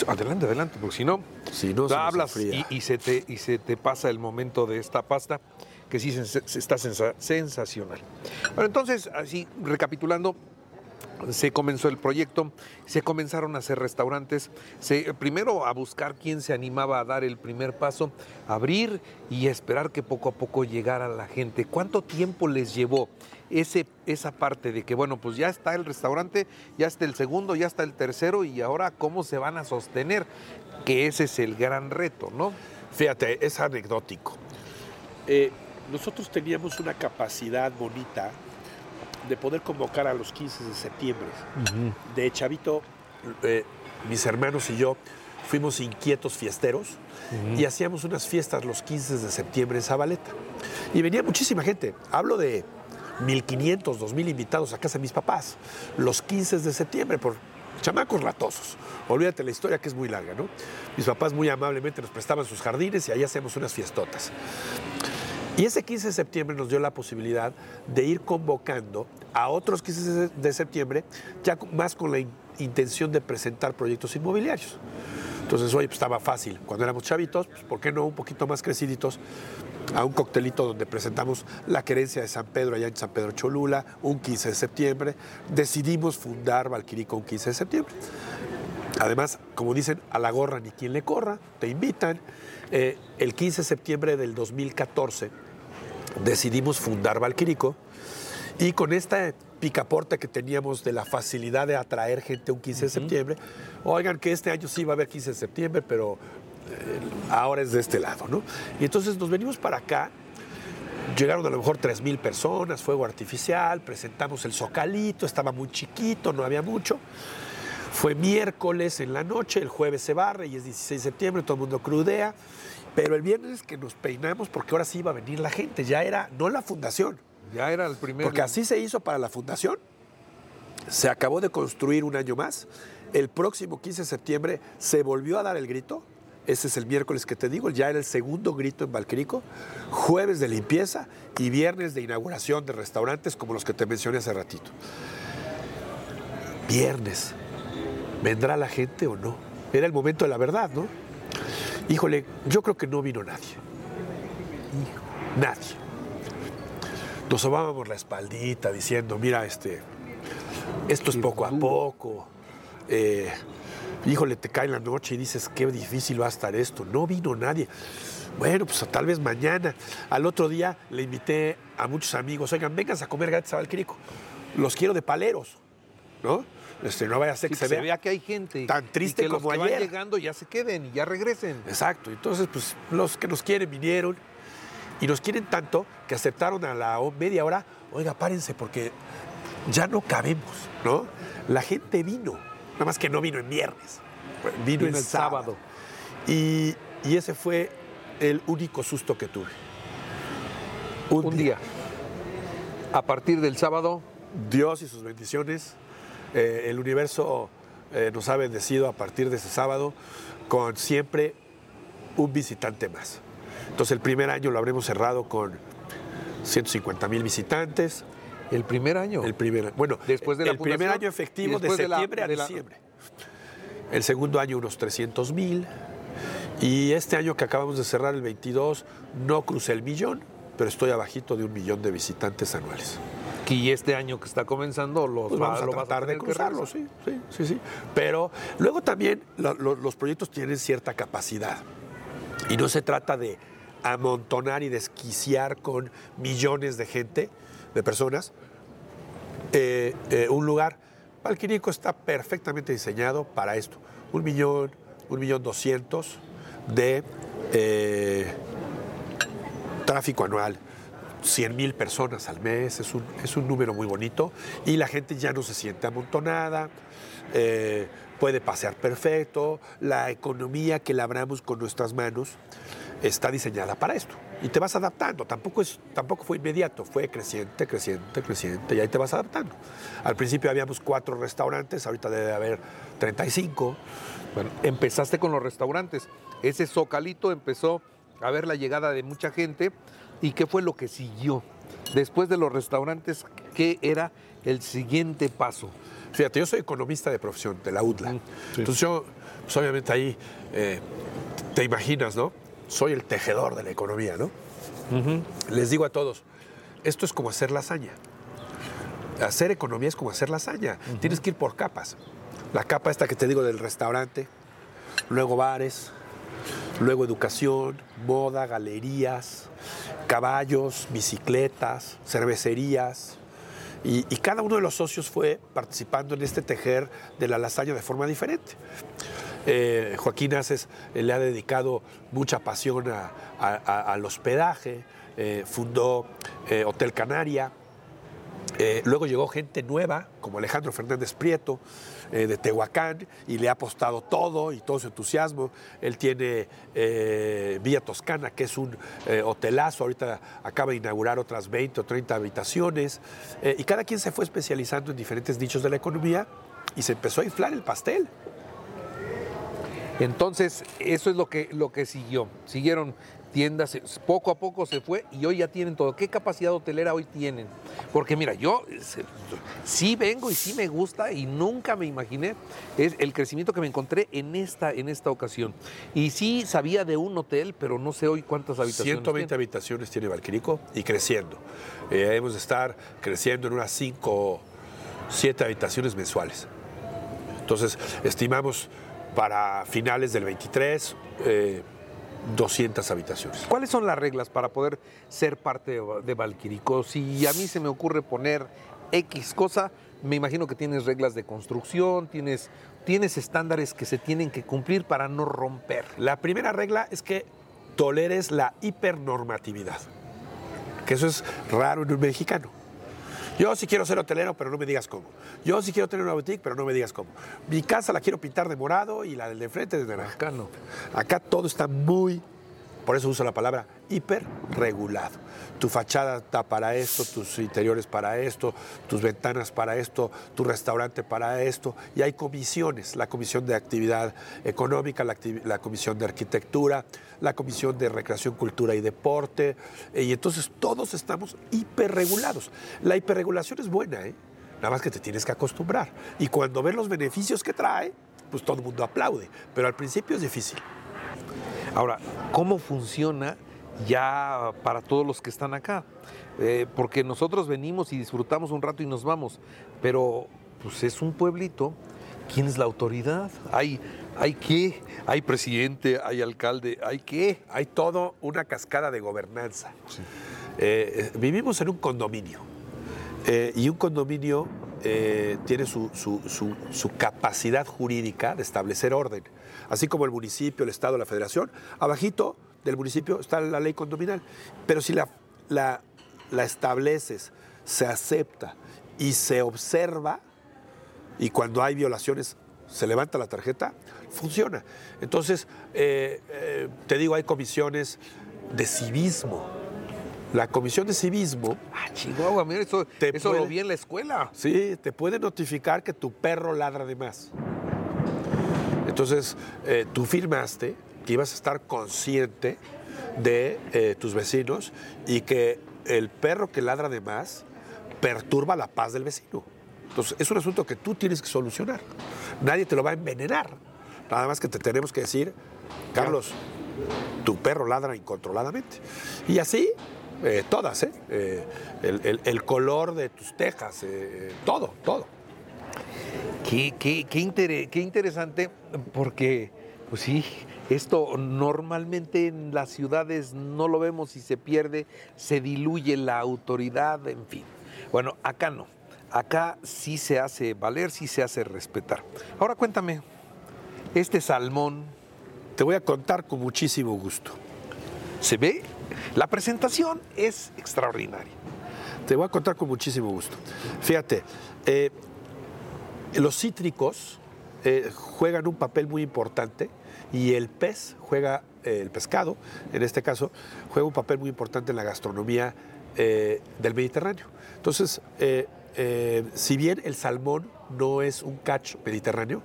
adelante, adelante, porque si no, Si no, hablas y, y se te, y se te pasa el momento de esta pasta, que sí se- está sensa- sensacional. Bueno, entonces, así, recapitulando, se comenzó el proyecto, se comenzaron a hacer restaurantes, se, primero a buscar quién se animaba a dar el primer paso, abrir y esperar que poco a poco llegara la gente. ¿Cuánto tiempo les llevó ese, esa parte de que, bueno, pues ya está el restaurante, ya está el segundo, ya está el tercero y ahora cómo se van a sostener? Que ese es el gran reto, ¿no? Fíjate, es anecdótico. Eh, nosotros teníamos una capacidad bonita de poder convocar a los 15 de septiembre. De chavito, eh, mis hermanos y yo fuimos inquietos fiesteros y hacíamos unas fiestas los 15 de septiembre en Zabaleta. Y venía muchísima gente. Hablo de 1.500, 2.000 invitados a casa de mis papás los 15 de septiembre por chamacos ratosos. Olvídate la historia que es muy larga, ¿no? Mis papás muy amablemente nos prestaban sus jardines y ahí hacemos unas fiestotas. Y ese 15 de septiembre nos dio la posibilidad de ir convocando a otros 15 de septiembre, ya más con la in- intención de presentar proyectos inmobiliarios. Entonces, oye, pues estaba fácil. Cuando éramos chavitos, pues, ¿por qué no un poquito más creciditos? A un coctelito donde presentamos la querencia de San Pedro allá en San Pedro Cholula, un 15 de septiembre. Decidimos fundar Valquirico un 15 de septiembre. Además, como dicen, a la gorra ni quien le corra, te invitan. Eh, el 15 de septiembre del 2014 decidimos fundar Valquirico y con esta picaporte que teníamos de la facilidad de atraer gente un 15 de septiembre, oigan que este año sí va a haber 15 de septiembre, pero eh, ahora es de este lado, ¿no? Y entonces nos venimos para acá, llegaron a lo mejor 3 mil personas, fuego artificial, presentamos el zocalito, estaba muy chiquito, no había mucho. Fue miércoles en la noche, el jueves se barre y es 16 de septiembre, todo el mundo crudea. Pero el viernes que nos peinamos, porque ahora sí iba a venir la gente, ya era, no la fundación. Ya era el primer. Porque así se hizo para la fundación. Se acabó de construir un año más. El próximo 15 de septiembre se volvió a dar el grito. Ese es el miércoles que te digo, ya era el segundo grito en Valquirico. Jueves de limpieza y viernes de inauguración de restaurantes como los que te mencioné hace ratito. Viernes. ¿Vendrá la gente o no? Era el momento de la verdad, ¿no? Híjole, yo creo que no vino nadie. Nadie. Nos sobábamos la espaldita diciendo, mira, este, esto es poco a poco. Eh, híjole, te cae la noche y dices, qué difícil va a estar esto. No vino nadie. Bueno, pues tal vez mañana. Al otro día le invité a muchos amigos, oigan, vengan a comer gratis a Valquirico. Los quiero de paleros, ¿no? Este, no vaya a ser que Sí, se, vea que hay gente. tan triste y que como los que ayer. van llegando ya se queden y ya regresen. Exacto. Entonces, pues los que nos quieren vinieron y nos quieren tanto que aceptaron a la media hora, oiga, párense porque ya no cabemos, ¿no? La gente vino, nada más que no vino en viernes, vino, en el sábado. sábado. Y, y ese fue el único susto que tuve. Un, Un día. A partir del sábado, Dios y sus bendiciones, eh, el universo eh, nos ha bendecido a partir de ese sábado con siempre un visitante más. Entonces el primer año lo habremos cerrado con 150 mil visitantes. el primer año. El primer, bueno, Después de la el primer año efectivo de después de la- septiembre a la- diciembre. El segundo año unos 300 mil. Y este año que acabamos de cerrar, el 22, no crucé el millón, pero estoy abajito de un millón de visitantes anuales. Y este año que está comenzando los Pues va- vamos a lo tratar de cruzarlo, sí, sí, sí, sí. Pero luego también lo- lo- los proyectos tienen cierta capacidad. Y no se trata de amontonar y desquiciar con millones de gente, de personas, eh, eh, un lugar. Valquirico está perfectamente diseñado para esto. Un millón, un millón doscientos de eh, tráfico anual. 100 mil personas al mes, es un, es un número muy bonito y la gente ya no se siente amontonada, eh, puede pasear perfecto, la economía que labramos con nuestras manos está diseñada para esto y te vas adaptando, tampoco, tampoco fue inmediato, fue creciente, creciente, creciente y ahí te vas adaptando. Al principio habíamos cuatro restaurantes, ahorita debe haber 35. Bueno, empezaste con los restaurantes. Ese zocalito empezó a ver la llegada de mucha gente. ¿Y qué fue lo que siguió? Después de los restaurantes, ¿qué era el siguiente paso? Fíjate, yo soy economista de profesión, de la UDLA. Mm, sí. Entonces yo, pues obviamente ahí, eh, te imaginas, ¿no? Soy el tejedor de la economía, ¿no? Les digo a todos, esto es como hacer lasaña. Hacer economía es como hacer lasaña. Tienes que ir por capas. La capa esta que te digo del restaurante, luego bares, luego educación, moda, galerías, caballos, bicicletas, cervecerías. Y, cada uno de los socios fue participando en este tejer de la lasaña de forma diferente. Eh, Joaquín Aces eh, le ha dedicado mucha pasión a- al hospedaje, eh, fundó Hotel Canaria, luego llegó gente nueva, como Alejandro Fernández Prieto, eh, de Tehuacán, y le ha apostado todo y todo su entusiasmo. Él tiene eh, Villa Toscana, que es un eh, hotelazo, ahorita acaba de inaugurar otras 20 o 30 habitaciones, eh, y cada quien se fue especializando en diferentes nichos de la economía y se empezó a inflar el pastel. Entonces, eso es lo que, lo que siguió. Siguieron tiendas, poco a poco se fue y hoy ya tienen todo. ¿Qué capacidad hotelera hoy tienen? Porque mira, yo se- sí vengo y sí me gusta y nunca me imaginé es el crecimiento que me encontré en esta, en esta ocasión. Y sí sabía de un hotel, pero no sé hoy cuántas habitaciones 120 tiene. habitaciones tiene Valquirico y creciendo. Eh, debemos de estar creciendo en unas 5, 7 habitaciones mensuales. Entonces, estimamos para finales del 23 eh, 200 habitaciones. ¿Cuáles son las reglas para poder ser parte de, Valquirico? Si a mí se me ocurre poner X cosa, me imagino que tienes reglas de construcción, tienes, tienes estándares que se tienen que cumplir para no romper. La primera regla es que toleres la hipernormatividad, que eso es raro en un mexicano. Yo sí quiero ser hotelero, pero no me digas cómo. Yo sí quiero tener una boutique, pero no me digas cómo. Mi casa la quiero pintar de morado y la del de frente de naranja. Acá no. Acá todo está muy, por eso uso la palabra hiper regulado. Tu fachada está para esto, tus interiores para esto, tus ventanas para esto, tu restaurante para esto. Y hay comisiones, la comisión de actividad económica, la comisión de arquitectura, la comisión de recreación, cultura y deporte. Y entonces todos estamos hiperregulados. La hiperregulación es buena, ¿eh? Nada más que te tienes que acostumbrar. Y cuando ves los beneficios que trae, pues todo el mundo aplaude. Pero al principio es difícil. Ahora, ¿cómo funciona ya para todos los que están acá? Eh, porque nosotros venimos y disfrutamos un rato y nos vamos, pero pues es un pueblito. ¿Quién es la autoridad? ¿Hay, hay qué? ¿Hay presidente? ¿Hay alcalde? ¿Hay qué? Hay todo una cascada de gobernanza. Eh, eh, vivimos en un condominio eh, y un condominio eh, tiene su, su- su- su capacidad jurídica de establecer orden, así como el municipio, el Estado, la Federación. Abajito del municipio está la ley condominal, pero si la, la- la estableces, se acepta y se observa, y cuando hay violaciones se levanta la tarjeta, funciona. Entonces, eh, eh, te digo, hay comisiones de civismo. La comisión de civismo, Ah, Chihuahua, mira, eso, Te eso puede- lo vi en la escuela. sí, te puede notificar que tu perro ladra de más. Entonces, eh, tú firmaste que ibas a estar consciente de eh, tus vecinos y que el perro que ladra de más perturba la paz del vecino. Entonces, es un asunto que tú tienes que solucionar. Nadie te lo va a envenenar. Nada más que te tenemos que decir, Carlos, tu perro ladra incontroladamente. Y así, eh, todas, ¿eh? El, color de tus tejas, todo, todo. Qué, qué- qué qué interesante, porque, pues sí, esto normalmente en las ciudades no lo vemos y se pierde, se diluye la autoridad, en fin. Bueno, acá no. Acá sí se hace valer, sí se hace respetar. Ahora cuéntame, este salmón, Te voy a contar con muchísimo gusto. ¿se ve? La presentación es extraordinaria. Te voy a contar con muchísimo gusto. Fíjate, eh, los cítricos eh, juegan un papel muy importante y el pez juega, eh, el pescado, en este caso, juega un papel muy importante en la gastronomía eh, del Mediterráneo. Entonces, si bien el salmón no es un catch mediterráneo,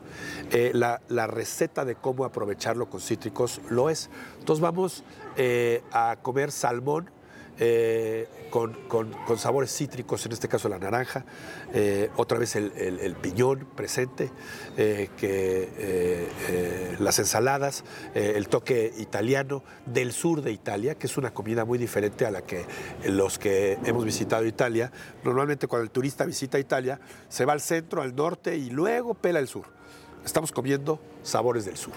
la, receta de cómo aprovecharlo con cítricos lo es. Entonces vamos a comer salmón eh, con, con- sabores cítricos, en este caso la naranja, eh, otra vez el, piñón presente, eh, que, las ensaladas, el toque italiano del sur de Italia, que es una comida muy diferente a la que los que hemos visitado Italia, normalmente cuando el turista visita Italia, se va al centro, al norte y luego pela el sur. Estamos comiendo sabores del sur.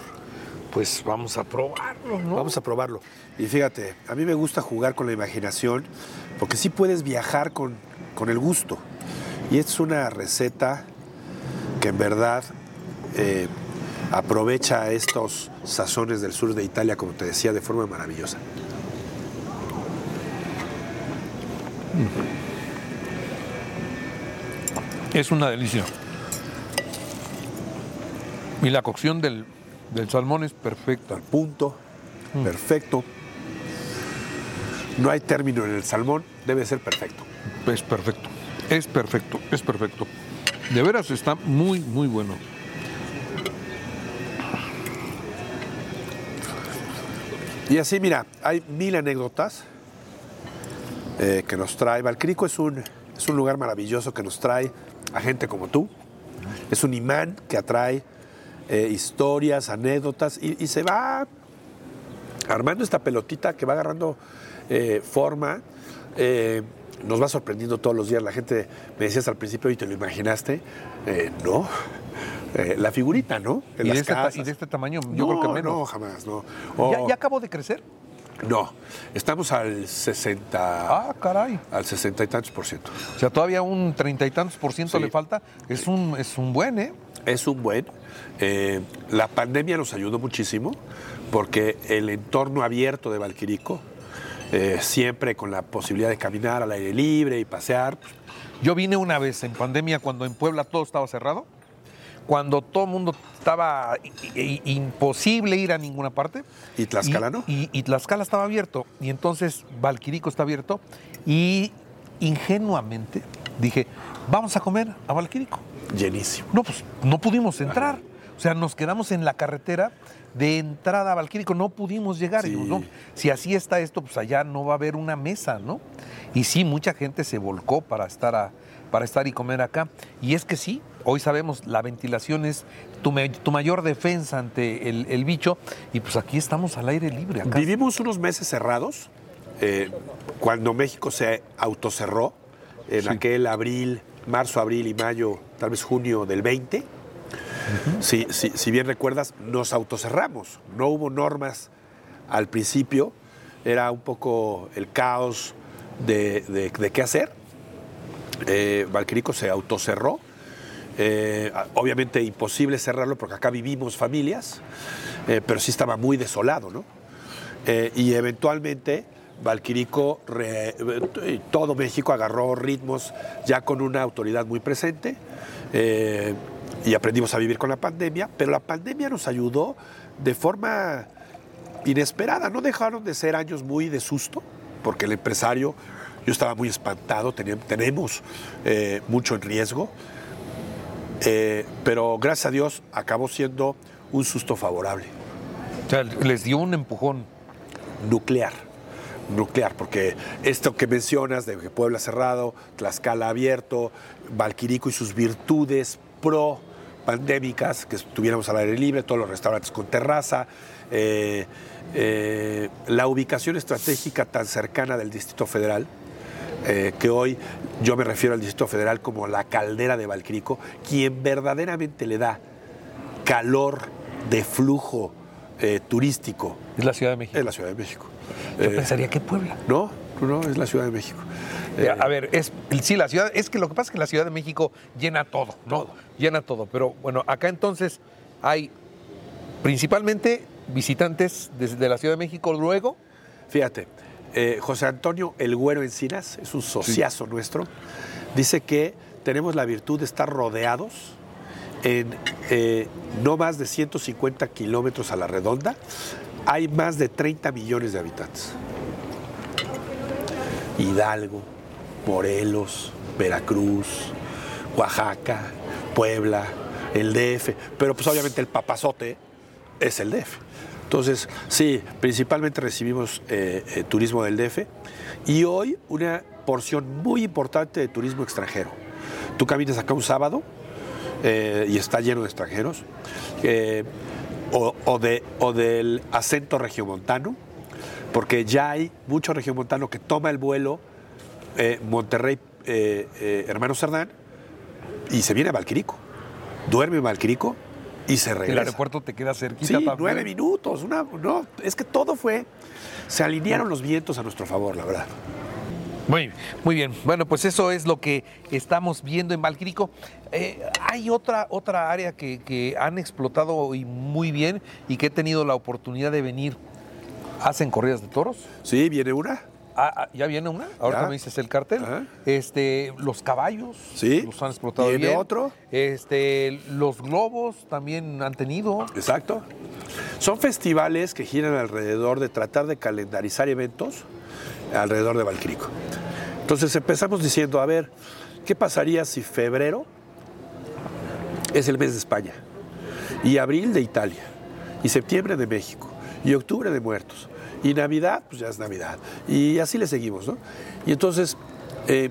Pues vamos a probarlo, ¿no? Vamos a probarlo. Y fíjate, a mí me gusta jugar con la imaginación porque sí puedes viajar con, con el gusto. Y esta es una receta que en verdad eh, aprovecha estos sazones del sur de Italia, como te decía, de forma maravillosa. Es una delicia. Y la cocción del, del salmón es perfecta. Punto, perfecto. No hay término en el salmón, debe ser perfecto. Es perfecto. Es perfecto, es perfecto. De veras está muy, muy bueno. Y así, mira, hay mil anécdotas eh, que nos trae. Valcrico es un, es un lugar maravilloso que nos trae a gente como tú. Es un imán que atrae eh, historias, anécdotas y, y se va armando esta pelotita que va agarrando eh, forma. eh, nos va sorprendiendo todos los días. La gente me decías al principio, ¿y te lo imaginaste? No, eh, la figurita, ¿no? En ¿Y de, las este, ta- casas. y de este tamaño? Yo no, creo que menos. No, jamás, no. ¿Ya, O- ya acabó de crecer? No, estamos al 60, Ah, caray. al 60 y tantos por ciento. O sea, todavía un treinta y tantos por ciento Sí. le falta. Es un, es un buen, ¿eh? Es un buen. Eh, la pandemia nos ayudó muchísimo porque el entorno abierto de Valquirico, eh, siempre con la posibilidad de caminar al aire libre y pasear, Yo vine una vez en pandemia cuando en Puebla todo estaba cerrado, cuando todo el mundo estaba imposible ir a ninguna parte. ¿Y Tlaxcala no? Y, y Tlaxcala estaba abierto. Y entonces Valquirico está abierto. Y ingenuamente dije, vamos a comer a Valquirico. llenísimo. No, pues no pudimos entrar. O sea, nos quedamos en la carretera de entrada a Valquírico, no pudimos llegar. Sí. Y digo, no, si así está esto, pues allá no va a haber una mesa, ¿no? Y sí, mucha gente se volcó para estar, a- para estar y comer acá. Y es que sí, hoy sabemos, la ventilación es tu, me- tu mayor defensa ante el, el bicho. Y pues aquí estamos al aire libre. Acá. Vivimos unos meses cerrados, eh, cuando México se autocerró, en Sí. aquel abril, marzo, abril y mayo, tal vez junio del 20. si, si- si bien recuerdas, nos autocerramos. No hubo normas al principio, era un poco el caos de, de- de qué hacer. Eh, Valquirico se autocerró. Eh, obviamente imposible cerrarlo porque acá vivimos familias, eh, pero sí estaba muy desolado, ¿no? Eh, y eventualmente Valquirico, re- eh, todo México agarró ritmos ya con una autoridad muy presente eh, y aprendimos a vivir con la pandemia, pero la pandemia nos ayudó de forma inesperada, no dejaron de ser años muy de susto, porque el empresario, yo estaba muy espantado, teníamos, tenemos eh, mucho en riesgo, eh, pero gracias a Dios acabó siendo un susto favorable O sea, les dio un empujón. nuclear. Nuclear, porque esto que mencionas de Puebla cerrado, Tlaxcala abierto, Valquirico y sus virtudes pro pandémicas, que estuviéramos al aire libre, todos los restaurantes con terraza, eh, eh, la ubicación estratégica tan cercana del Distrito Federal, eh, que hoy yo me refiero al Distrito Federal como la caldera de Valquirico, quien verdaderamente le da calor de flujo eh, turístico Es la Ciudad de México. es la Ciudad de México. Yo Eh, pensaría que Puebla. no, no, es la Ciudad de México. Eh, A ver, es, sí, la ciudad, es que lo que pasa es que la Ciudad de México llena todo, ¿no? Llena todo. Pero bueno, acá entonces hay principalmente visitantes desde la Ciudad de México, luego Fíjate, eh, José Antonio El Güero Encinas, es un sociazo nuestro, dice que tenemos la virtud de estar rodeados en eh, no más de 150 kilómetros a la redonda. Hay más de 30 millones de habitantes. Hidalgo, Morelos, Veracruz, Oaxaca, Puebla, el DF, pero pues obviamente el papazote es el DF. Entonces, sí, principalmente recibimos eh, eh, turismo del DF y hoy una porción muy importante de turismo extranjero. Tú caminas acá un sábado eh, y está lleno de extranjeros, eh, o, o de, o del acento regiomontano, porque ya hay mucho regiomontano que toma el vuelo eh, Monterrey, eh, eh, Hermano Cerdán, y se viene a Valquirico. Duerme en Valquirico y se el regresa. aeropuerto te queda cerquita. Sí, también. nueve minutos. Una, no, es que todo fue. Se alinearon los vientos a nuestro favor, la verdad. Muy, muy bien. Bueno, pues eso es lo que estamos viendo en Valquirico. Eh, hay otra, otra área que, que han explotado y muy bien y que he tenido la oportunidad de venir. ¿Hacen corridas de toros? Sí, viene una. Ah, ah, ya viene una, ahorita Ya. me dices el cartel. Ajá. Este, los caballos, Sí. los han explotado ¿Viene bien. otro? Este, los globos también han tenido. Exacto. Son festivales que giran alrededor de tratar de calendarizar eventos alrededor de Valquirico. Entonces empezamos diciendo, a ver, ¿qué pasaría si febrero es el mes de España? Y abril de Italia, y septiembre de México, y octubre de Muertos, y Navidad, pues ya es Navidad. Y así le seguimos, ¿no? Y entonces, eh,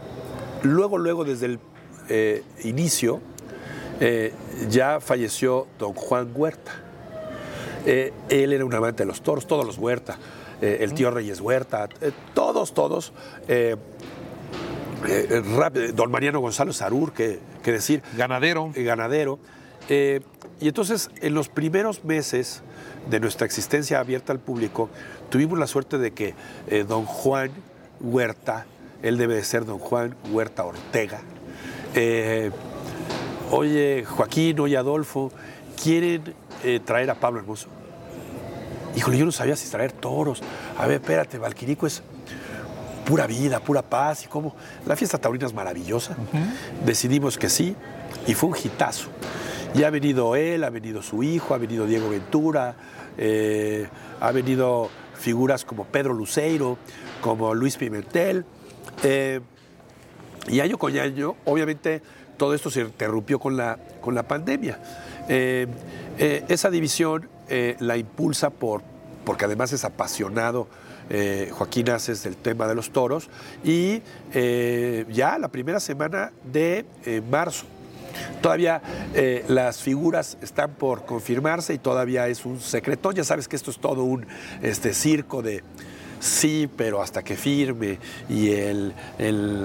luego, luego, desde el eh, inicio, eh, ya falleció don Juan Huerta. Él era un amante de los toros, todos los Huerta, eh, el tío Reyes Huerta, eh, todos, todos. eh, don Mariano Gonzalo Sarur, que, que decir, Ganadero. ganadero. Y entonces, en los primeros meses de nuestra existencia abierta al público, tuvimos la suerte de que don Juan Huerta, él debe de ser don Juan Huerta Ortega, oye Joaquín, oye Adolfo, quieren traer a Pablo Hermoso. Híjole, yo no sabía si traer toros. A ver, espérate, Valquirico es pura vida, pura paz y cómo. La fiesta taurina es maravillosa. Decidimos que sí y fue un hitazo. Y ha venido él, ha venido su hijo, ha venido Diego Ventura, eh, ha venido figuras como Pedro Luceiro, como Luis Pimentel. Eh, y año con año, obviamente, todo esto se interrumpió con la, con la pandemia. Eh, esa división la impulsa por, porque además es apasionado Joaquín Aces del tema de los toros, y ya la primera semana de marzo Todavía eh, las figuras están por confirmarse y todavía es un secreto. Ya sabes que esto es todo un este, circo de sí, pero hasta que firme y el,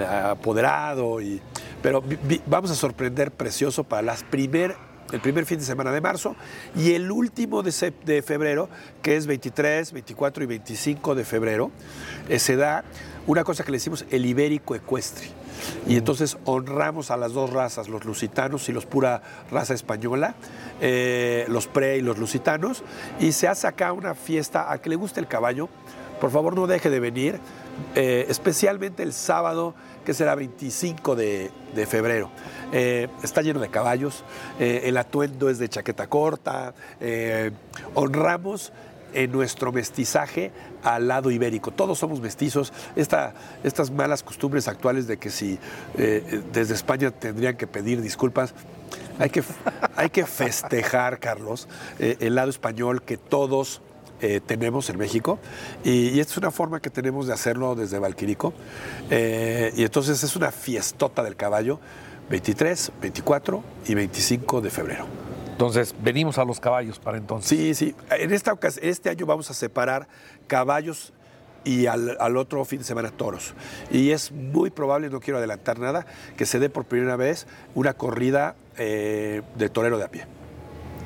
apoderado. Y, pero vamos a sorprender precioso para las primer, el primer fin de semana de marzo y el último de, de febrero, que es 23, 24 y 25 de febrero, eh, se da una cosa que le decimos el ibérico ecuestre. Y entonces honramos a las dos razas, los lusitanos y los pura raza española, eh, los pre y los lusitanos, y se hace acá una fiesta a que le guste el caballo. Por favor, no deje de venir, eh, especialmente el sábado, que será 25 de, febrero. Eh, está lleno de caballos, el atuendo es de chaqueta corta, honramos en nuestro mestizaje al lado ibérico. Todos somos mestizos. estas malas costumbres actuales de que si eh, desde España tendrían que pedir disculpas, hay que, festejar, Carlos, eh, el lado español que todos eh, tenemos en México y, esta es una forma que tenemos de hacerlo desde Valquirico y entonces es una fiestota del caballo 23, 24 y 25 de febrero. Entonces, venimos a los caballos para entonces. Sí, sí. En esta ocasión, este año vamos a separar caballos y al, otro fin de semana toros. Y es muy probable, no quiero adelantar nada, que se dé por primera vez una corrida eh, de torero de a pie.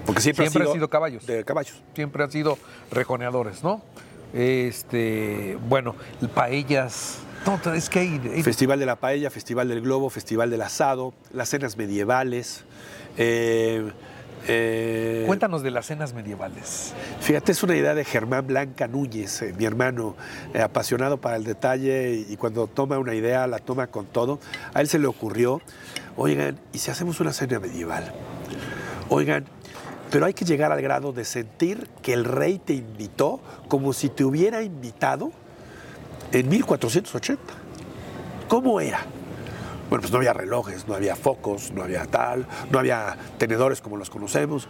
Porque siempre, ha, sido caballos. De caballos. Siempre han sido rejoneadores, ¿no? Este, bueno, paellas. No, es que hay, Festival de la paella, Festival del globo, Festival del asado, las cenas medievales. Eh, eh, Cuéntanos de las cenas medievales. Fíjate, es una idea de Germán Blanca Núñez, eh, mi hermano, eh, apasionado para el detalle y, cuando toma una idea la toma con todo. A él se le ocurrió, oigan, ¿y si hacemos una cena medieval? Oigan, pero hay que llegar al grado de sentir que el rey te invitó como si te hubiera invitado en 1480. ¿Cómo era? Bueno, pues no había relojes, no había focos, no había tal, no había tenedores como los conocemos.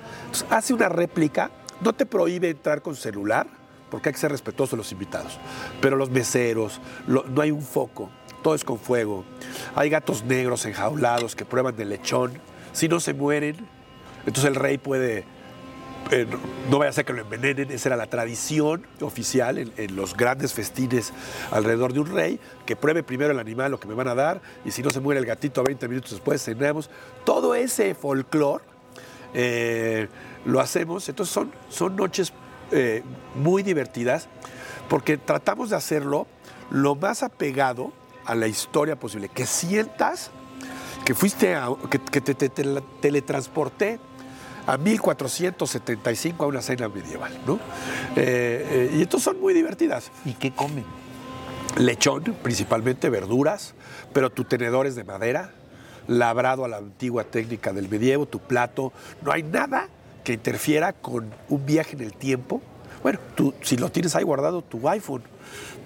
Hace una réplica, no te prohíbe entrar con celular, porque hay que ser respetuoso de los invitados, pero los meseros, no hay un foco, todo es con fuego. Hay gatos negros enjaulados que prueban de lechón, si no se mueren, entonces el rey puede eh, no vaya a ser que lo envenenen, esa era la tradición oficial en, los grandes festines alrededor de un rey, que pruebe primero el animal lo que me van a dar, y si no se muere el gatito 20 minutos después cenamos. Todo ese folclore eh, lo hacemos, entonces son, son noches eh, muy divertidas, porque tratamos de hacerlo lo más apegado a la historia posible, que sientas que fuiste a, que, te, teletransporté a 1475 a una cena medieval, ¿no? Eh, eh, y entonces son muy divertidas. ¿Y qué comen? Lechón, principalmente verduras, pero tu tenedor es de madera, labrado a la antigua técnica del medievo, tu plato, no hay nada que interfiera con un viaje en el tiempo. Bueno, tú, si lo tienes ahí guardado, tu iPhone,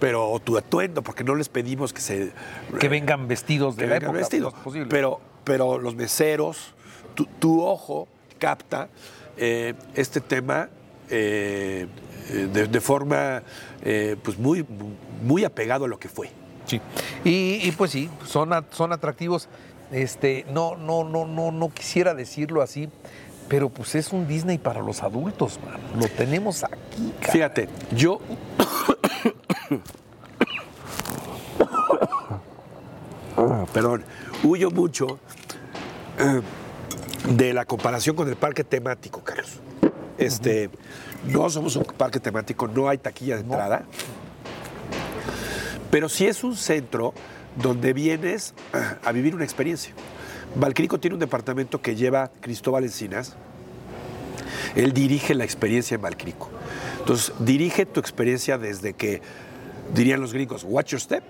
pero o tu atuendo, porque no les pedimos que se... Que vengan vestidos de que vengan vestidos, pero, pero los meseros, tu ojo capta eh, este tema eh, de, forma eh, pues muy, muy apegado a lo que fue. Sí. Y, pues sí, son, son atractivos. Este, no, no, no, no, no quisiera decirlo así, pero pues es un Disney para los adultos, man. Lo tenemos aquí. Fíjate, yo. perdón, huyo mucho de la comparación con el parque temático, Carlos. Este, No somos un parque temático, no hay taquilla de entrada, pero sí es un centro donde vienes a vivir una experiencia. Valcrico tiene un departamento que lleva Cristóbal Encinas. Él dirige la experiencia en Valcrico. Entonces, dirige tu experiencia desde que, dirían los gringos, watch your step,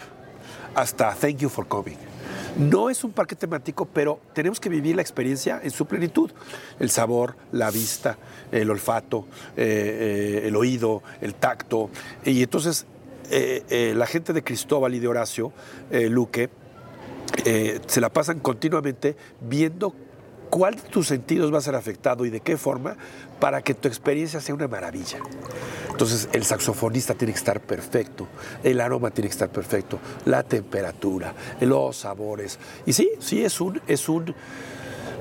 hasta thank you for coming. No es un parque temático, pero tenemos que vivir la experiencia en su plenitud. El sabor, la vista, el olfato, eh, eh, el oído, el tacto. Y entonces eh, la gente de Cristóbal y de Horacio Luque se la pasan continuamente viendo cuál de tus sentidos va a ser afectado y de qué forma para que tu experiencia sea una maravilla. Entonces el saxofonista tiene que estar perfecto, el aroma tiene que estar perfecto, la temperatura, los sabores. Y sí, sí es un, es un,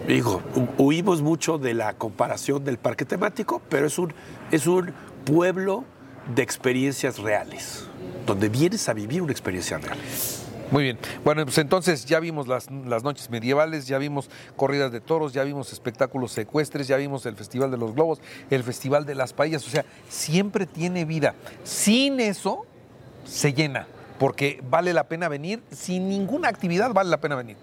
digo, huimos mucho de la comparación del parque temático, pero es un, es un pueblo de experiencias reales, donde vienes a vivir una experiencia real. Muy bien. Bueno, pues entonces ya vimos las, noches medievales, ya vimos corridas de toros, ya vimos espectáculos secuestres, ya vimos el Festival de los Globos, el Festival de las Paellas. O sea, siempre tiene vida. Sin eso, se llena, porque vale la pena venir. Sin ninguna actividad vale la pena venir.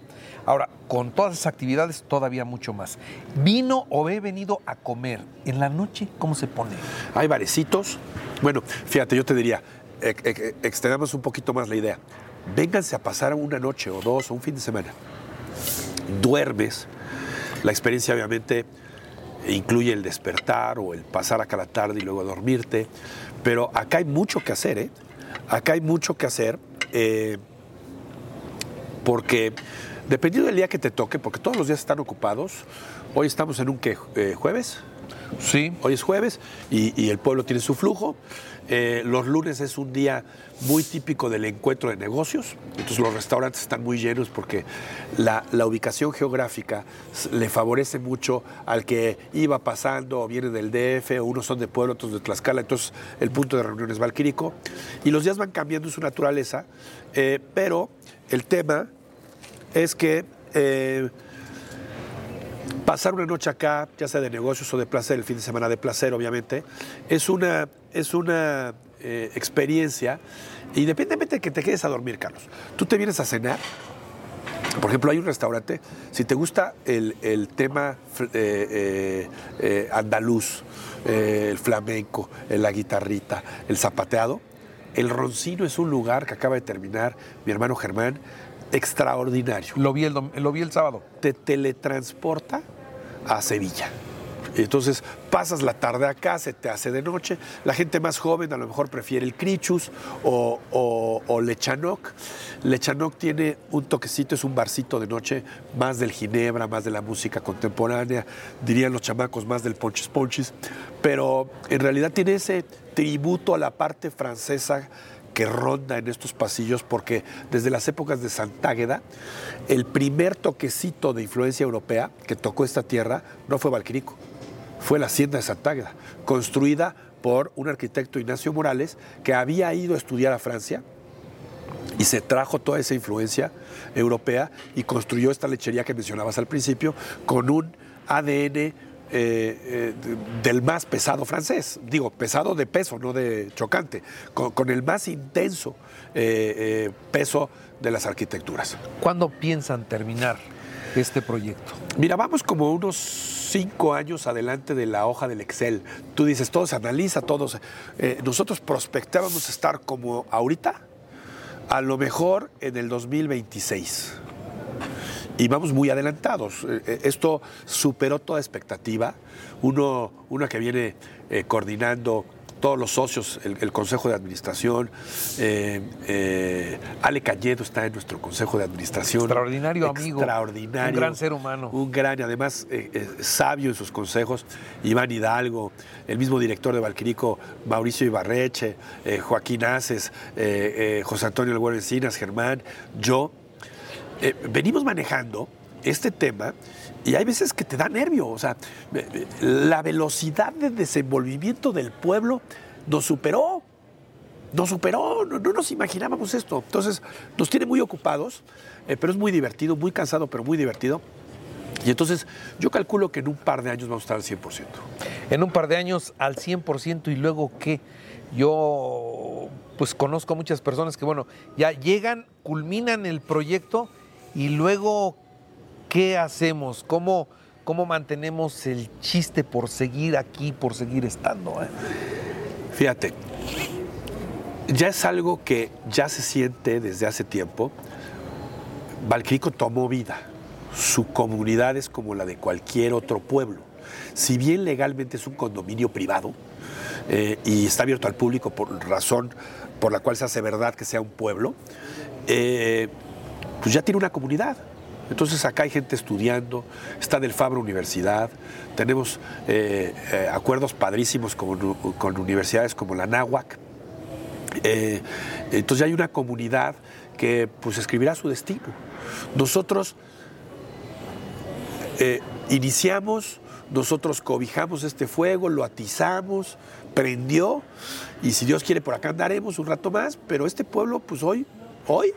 Ahora, con todas esas actividades, todavía mucho más. Vino o he venido a comer. En la noche, ¿cómo se pone? Hay barecitos. Bueno, fíjate, yo te diría, extendamos un poquito más la idea vénganse a pasar una noche o dos o un fin de semana. Duermes, la experiencia obviamente incluye el despertar o el pasar acá la tarde y luego dormirte, pero acá hay mucho que hacer, ¿eh? Acá hay mucho que hacer eh, porque dependiendo del día que te toque, porque todos los días están ocupados, hoy estamos en un ¿qué? Eh, jueves, Sí. Hoy es jueves y, el pueblo tiene su flujo. Eh, los lunes es un día muy típico del encuentro de negocios, entonces los restaurantes están muy llenos porque la, ubicación geográfica le favorece mucho al que iba pasando o viene del DF, unos son de pueblo, otros de Tlaxcala, entonces el punto de reunión es Valquírico. Y los días van cambiando su naturaleza, eh, pero el tema es que... Eh, pasar una noche acá, ya sea de negocios o de placer, el fin de semana de placer, obviamente, es una, es una eh, experiencia, independientemente de que te quedes a dormir, Carlos. Tú te vienes a cenar. Por ejemplo, hay un restaurante, si te gusta el, tema eh, eh, andaluz, el flamenco, la guitarrita, el zapateado, el Roncino es un lugar que acaba de terminar mi hermano Germán, extraordinario. Lo vi el, lo vi el sábado. Te teletransporta a Sevilla. Entonces pasas la tarde acá, se te hace de noche. La gente más joven a lo mejor prefiere el Crichus o, o, Lechanoc. Lechanoc tiene un toquecito, es un barcito de noche, más del Ginebra, más de la música contemporánea, dirían los chamacos más del Ponchis Ponchis, pero en realidad tiene ese tributo a la parte francesa ronda en estos pasillos porque desde las épocas de Santágueda, el primer toquecito de influencia europea que tocó esta tierra no fue Valquirico, fue la hacienda de Santágueda, construida por un arquitecto Ignacio Morales que había ido a estudiar a Francia y se trajo toda esa influencia europea y construyó esta lechería que mencionabas al principio con un ADN eh, eh, del más pesado francés, digo, pesado de peso, no de chocante, con, el más intenso eh, peso de las arquitecturas. ¿Cuándo piensan terminar este proyecto? Mira, vamos como unos cinco años adelante de la hoja del Excel. Tú dices, todo se analiza, todos. nosotros prospectábamos estar como ahorita, a lo mejor en el 2026 y vamos muy adelantados. Eh, eh, esto superó toda expectativa. Uno, uno que viene eh, coordinando todos los socios, el, Consejo de Administración. Ale Cañedo está en nuestro Consejo de Administración. Extraordinario amigo. Extraordinario. Un gran ser humano. Un gran, además sabio en sus consejos. Iván Hidalgo, el mismo director de Valquirico, Mauricio Ibarreche, Joaquín Aces, José Antonio El Encinas, Germán, yo eh, venimos manejando este tema y hay veces que te da nervio, o sea, la velocidad de desenvolvimiento del pueblo nos superó, nos superó, no, nos imaginábamos esto. Entonces, nos tiene muy ocupados, eh, pero es muy divertido, muy cansado, pero muy divertido. Y entonces yo calculo que en un par de años vamos a estar al 100%. En un par de años al 100% y luego qué? Yo pues conozco muchas personas que bueno, ya llegan, culminan el proyecto y luego ¿qué hacemos? ¿Cómo, cómo mantenemos el chiste por seguir aquí, por seguir estando? eh? Fíjate, ya es algo que ya se siente desde hace tiempo. Valquirico tomó vida. Su comunidad es como la de cualquier otro pueblo. Si bien legalmente es un condominio privado eh, y está abierto al público por razón por la cual se hace verdad que sea un pueblo, eh, pues ya tiene una comunidad. Entonces acá hay gente estudiando, está del Fabro Universidad, tenemos eh, eh, acuerdos padrísimos con, universidades como la Náhuac, eh, entonces ya hay una comunidad que pues escribirá su destino. Nosotros eh, iniciamos, nosotros cobijamos este fuego, lo atizamos, prendió y si Dios quiere por acá andaremos un rato más, pero este pueblo pues hoy, hoy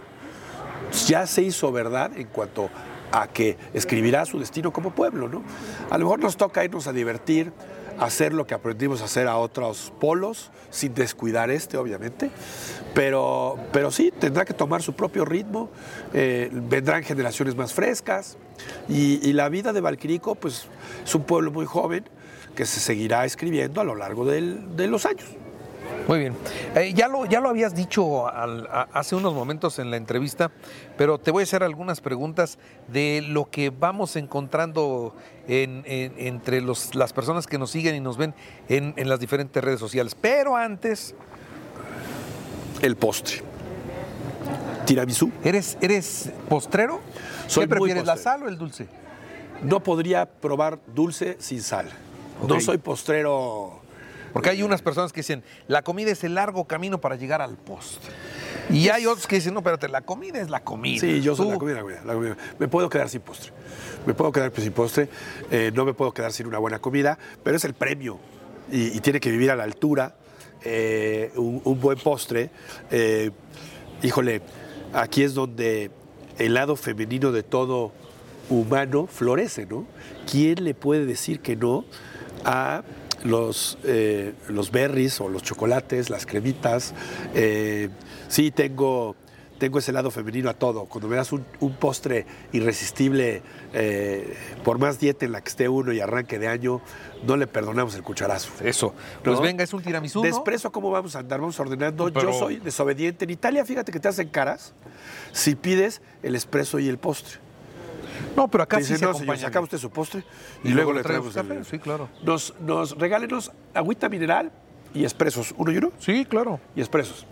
ya se hizo verdad en cuanto a que escribirá su destino como pueblo, ¿no? A lo mejor nos toca irnos a divertir, hacer lo que aprendimos a hacer a otros polos, sin descuidar este, obviamente, pero, pero sí, tendrá que tomar su propio ritmo, eh, vendrán generaciones más frescas, y, la vida de Valquirico, pues, es un pueblo muy joven que se seguirá escribiendo a lo largo de los años. Muy bien. Eh, ya, lo, ya lo habías dicho al- a- hace unos momentos en la entrevista, pero te voy a hacer algunas preguntas de lo que vamos encontrando en- en- entre los- las personas que nos siguen y nos ven en, en las diferentes redes sociales. Pero antes, El postre. Tiramisú. ¿eres, eres postrero? Soy ¿Qué prefieres, la sal o el dulce? No podría probar dulce sin sal. No soy postrero. Porque hay unas personas que dicen, la comida es el largo camino para llegar al postre. Y hay otros que dicen, no, espérate, la comida es la comida. Sí, yo soy la comida, la comida, la comida. Me puedo quedar sin postre. Me puedo quedar sin postre. eh, no me puedo quedar sin una buena comida, pero es el premio. Y, y tiene que vivir a la altura. eh, un, un buen postre. eh, híjole, aquí es donde el lado femenino de todo humano florece, ¿no? ¿Quién le puede decir que no a los, eh, los berries o los chocolates, las cremitas? Eh, sí, tengo, tengo ese lado femenino a todo. Cuando me das un, un postre irresistible, eh, por más dieta en la que esté uno y arranque de año, no le perdonamos el cucharazo. Eso. Pues ¿no? venga, es un tiramisú, De ¿no? expreso, ¿cómo vamos a andar? Vamos ordenando. Pero- Yo soy desobediente. En Italia, fíjate que te hacen caras si pides el expreso y el postre. No, pero acá sí se no, señor, saca usted su postre y, Y luego, luego le traemos traemos el café, sí, claro. Nos, nos regálenos agüita mineral y expresos. Uno y uno. Sí, claro. Y expresos.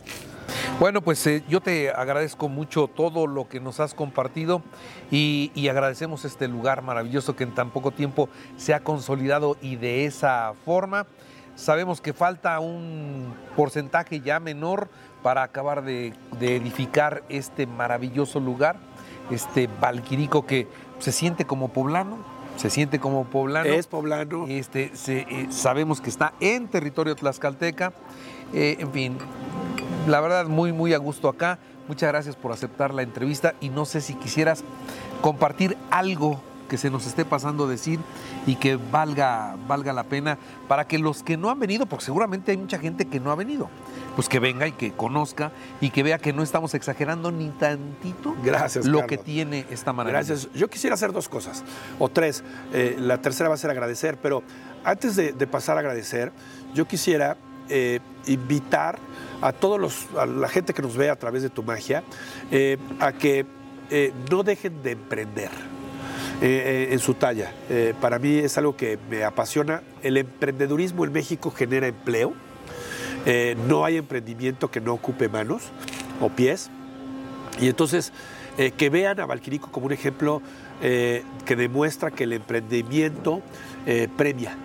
Bueno, pues eh, yo te agradezco mucho todo lo que nos has compartido y, y agradecemos este lugar maravilloso que en tan poco tiempo se ha consolidado y de esa forma. Sabemos que falta un porcentaje ya menor para acabar de, de edificar este maravilloso lugar, este Valquirico que se siente como poblano, se siente como poblano. Es poblano. Este, se- eh, sabemos que está en territorio tlaxcalteca. Eh, en fin, la verdad, muy, muy a gusto acá. Muchas gracias por aceptar la entrevista y no sé si quisieras compartir algo que se nos esté pasando decir y que valga, valga la pena para que los que no han venido, porque seguramente hay mucha gente que no ha venido, pues que venga y que conozca y que vea que no estamos exagerando ni tantito Gracias, lo Carlos. que tiene esta maravilla. Gracias. Yo quisiera hacer dos cosas, o tres. Eh, la tercera va a ser agradecer, pero antes de, de pasar a agradecer, yo quisiera eh, invitar a todos los, a la gente que nos ve a través de tu magia, eh, a que no dejen de emprender. eh, eh, en su talla. Eh, para mí es algo que me apasiona. El emprendedurismo en México genera empleo. Eh, no hay emprendimiento que no ocupe manos o pies. Y entonces, eh, que vean a Valquirico como un ejemplo eh, que demuestra que el emprendimiento premia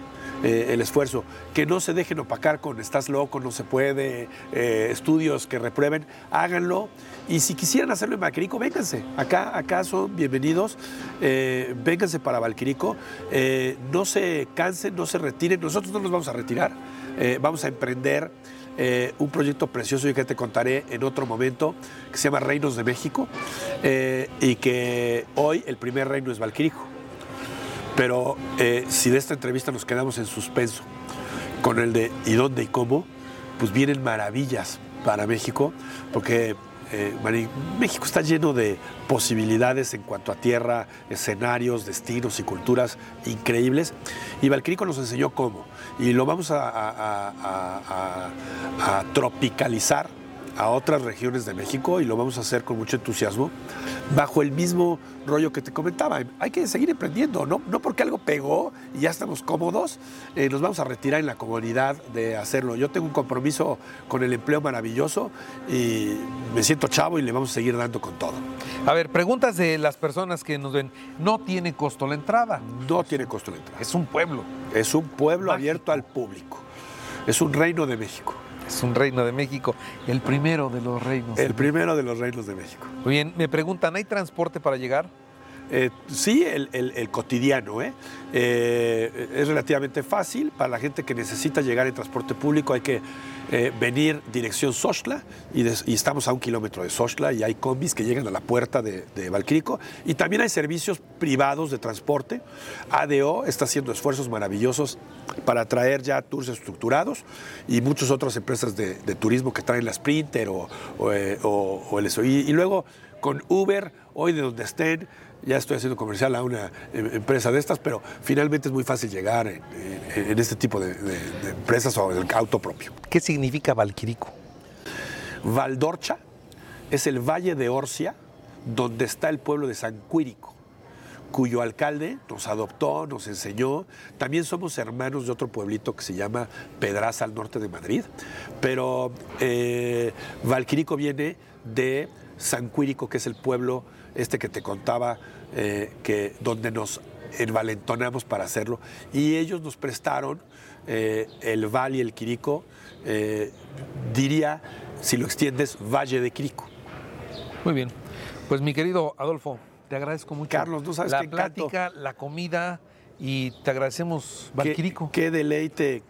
el esfuerzo. Que no se dejen opacar con estás loco, no se puede, estudios que reprueben, háganlo. Y si quisieran hacerlo en Valquirico, vénganse. Acá, acá son bienvenidos. vénganse para Valquirico. No se cansen, no se retiren. Nosotros no nos vamos a retirar. Eh, vamos a emprender eh, un proyecto precioso y que te contaré en otro momento, que se llama Reinos de México, eh, y que hoy el primer reino es Valquirico. Pero si de esta entrevista nos quedamos en suspenso con el de ¿y dónde y cómo? Pues vienen maravillas para México, porque México está lleno de posibilidades en cuanto a tierra, escenarios, destinos y culturas increíbles. Y Valquirico nos enseñó cómo. Y lo vamos a tropicalizar a otras regiones de México y lo vamos a hacer con mucho entusiasmo, bajo el mismo rollo que te comentaba. Hay que seguir emprendiendo, no, no porque algo pegó y ya estamos cómodos, eh, nos vamos a retirar en la comodidad de hacerlo. Yo tengo un compromiso con el empleo maravilloso y me siento chavo y le vamos a seguir dando con todo. A ver, preguntas de las personas que nos ven. ¿No tiene costo la entrada? No tiene costo la entrada. Es un pueblo. Es un pueblo abierto al público. Es un reino de México. Es un reino de México, el primero de los reinos. El primero de los reinos de México. Muy bien, me preguntan, ¿hay transporte para llegar? Eh, sí, el, cotidiano. ¿eh? ¿eh? es relativamente fácil. Para la gente que necesita llegar en transporte público hay que venir dirección Sochla y, estamos a un kilómetro de Sochla y hay combis que llegan a la puerta de, de. Y también hay servicios privados de transporte. ADO está haciendo esfuerzos maravillosos para traer ya tours estructurados y muchas otras empresas de, turismo que traen la Sprinter o, o el SOI. Y luego con Uber, hoy de donde estén, ya estoy haciendo comercial a una em, empresa de estas, pero finalmente es muy fácil llegar en, este tipo de, empresas o del auto propio. ¿Qué significa Valquirico? Valdorcha es el valle de Orcia, donde está el pueblo de San Quirico, cuyo alcalde nos adoptó, nos enseñó. También somos hermanos de otro pueblito que se llama Pedraza al norte de Madrid, pero eh, Valquirico viene de San Quirico, que es el pueblo este que te contaba, eh, que, donde nos envalentonamos para hacerlo. Y ellos nos prestaron eh, el Valle, el Quirico, eh, diría, si lo extiendes, Valle de Quirico. Muy bien. Pues mi querido Adolfo, te agradezco mucho. Carlos, ¿no sabes La plática, la comida y te agradecemos, Valquirico. Qué, deleite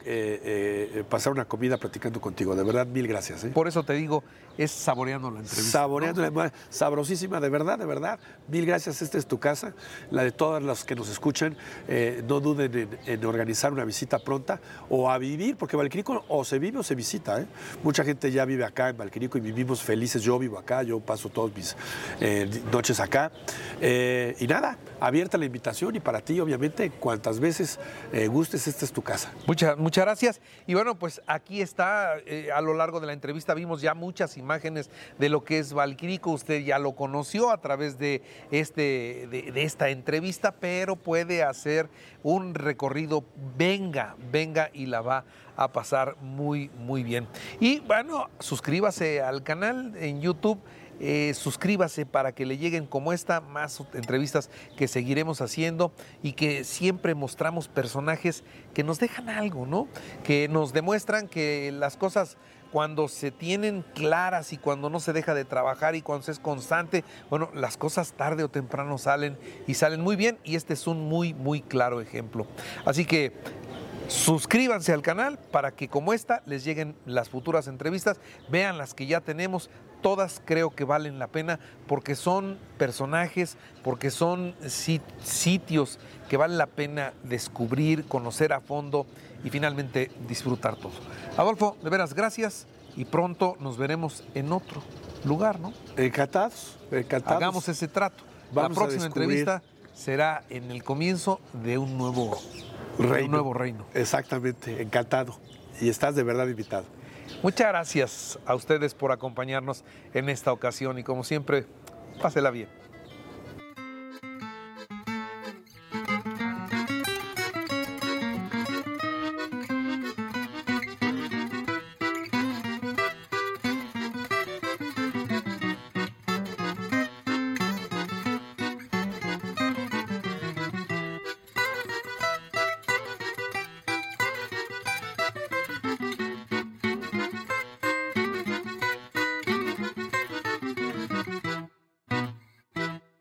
pasar una comida platicando contigo. De verdad, mil gracias. Por eso te digo, es saboreando la entrevista. Saboreando la sabrosísima, de verdad, de verdad. Mil gracias, esta es tu casa, la de todas las que nos escuchan. Eh, no duden en, organizar una visita pronta o a vivir, porque Valquirico o se vive o se visita. ¿eh? Mucha gente ya vive acá en Valquirico y vivimos felices. Yo vivo acá, yo paso todas mis eh, noches acá. y nada, abierta la invitación y para ti, obviamente, cuantas veces gustes, esta es tu casa. Muchas, muchas gracias. Y bueno, pues aquí está, a lo largo de la entrevista vimos ya muchas imágenes imágenes de lo que es Valquirico. Usted ya lo conoció a través de, este, de, esta entrevista, pero puede hacer un recorrido. Venga, venga y la va a pasar muy, muy bien. Y bueno, suscríbase al canal en YouTube. Eh, suscríbase para que le lleguen como esta más entrevistas que seguiremos haciendo y que siempre mostramos personajes que nos dejan algo, ¿no? Que nos demuestran que las cosas cuando se tienen claras y cuando no se deja de trabajar y cuando se es constante, bueno, las cosas tarde o temprano salen y salen muy bien y este es un muy, muy claro ejemplo. Así que suscríbanse al canal para que como esta les lleguen las futuras entrevistas, vean las que ya tenemos, todas creo que valen la pena porque son personajes, porque son sitios que vale la pena descubrir, conocer a fondo y finalmente disfrutar todo. Adolfo, de veras, gracias y pronto nos veremos en otro lugar, ¿no? Encantados, encantados. Hagamos ese trato. La próxima entrevista será en el comienzo de un nuevo reino. un nuevo reino. Exactamente, encantado. Y estás de verdad invitado. Muchas gracias a ustedes por acompañarnos en esta ocasión y como siempre, pásela bien.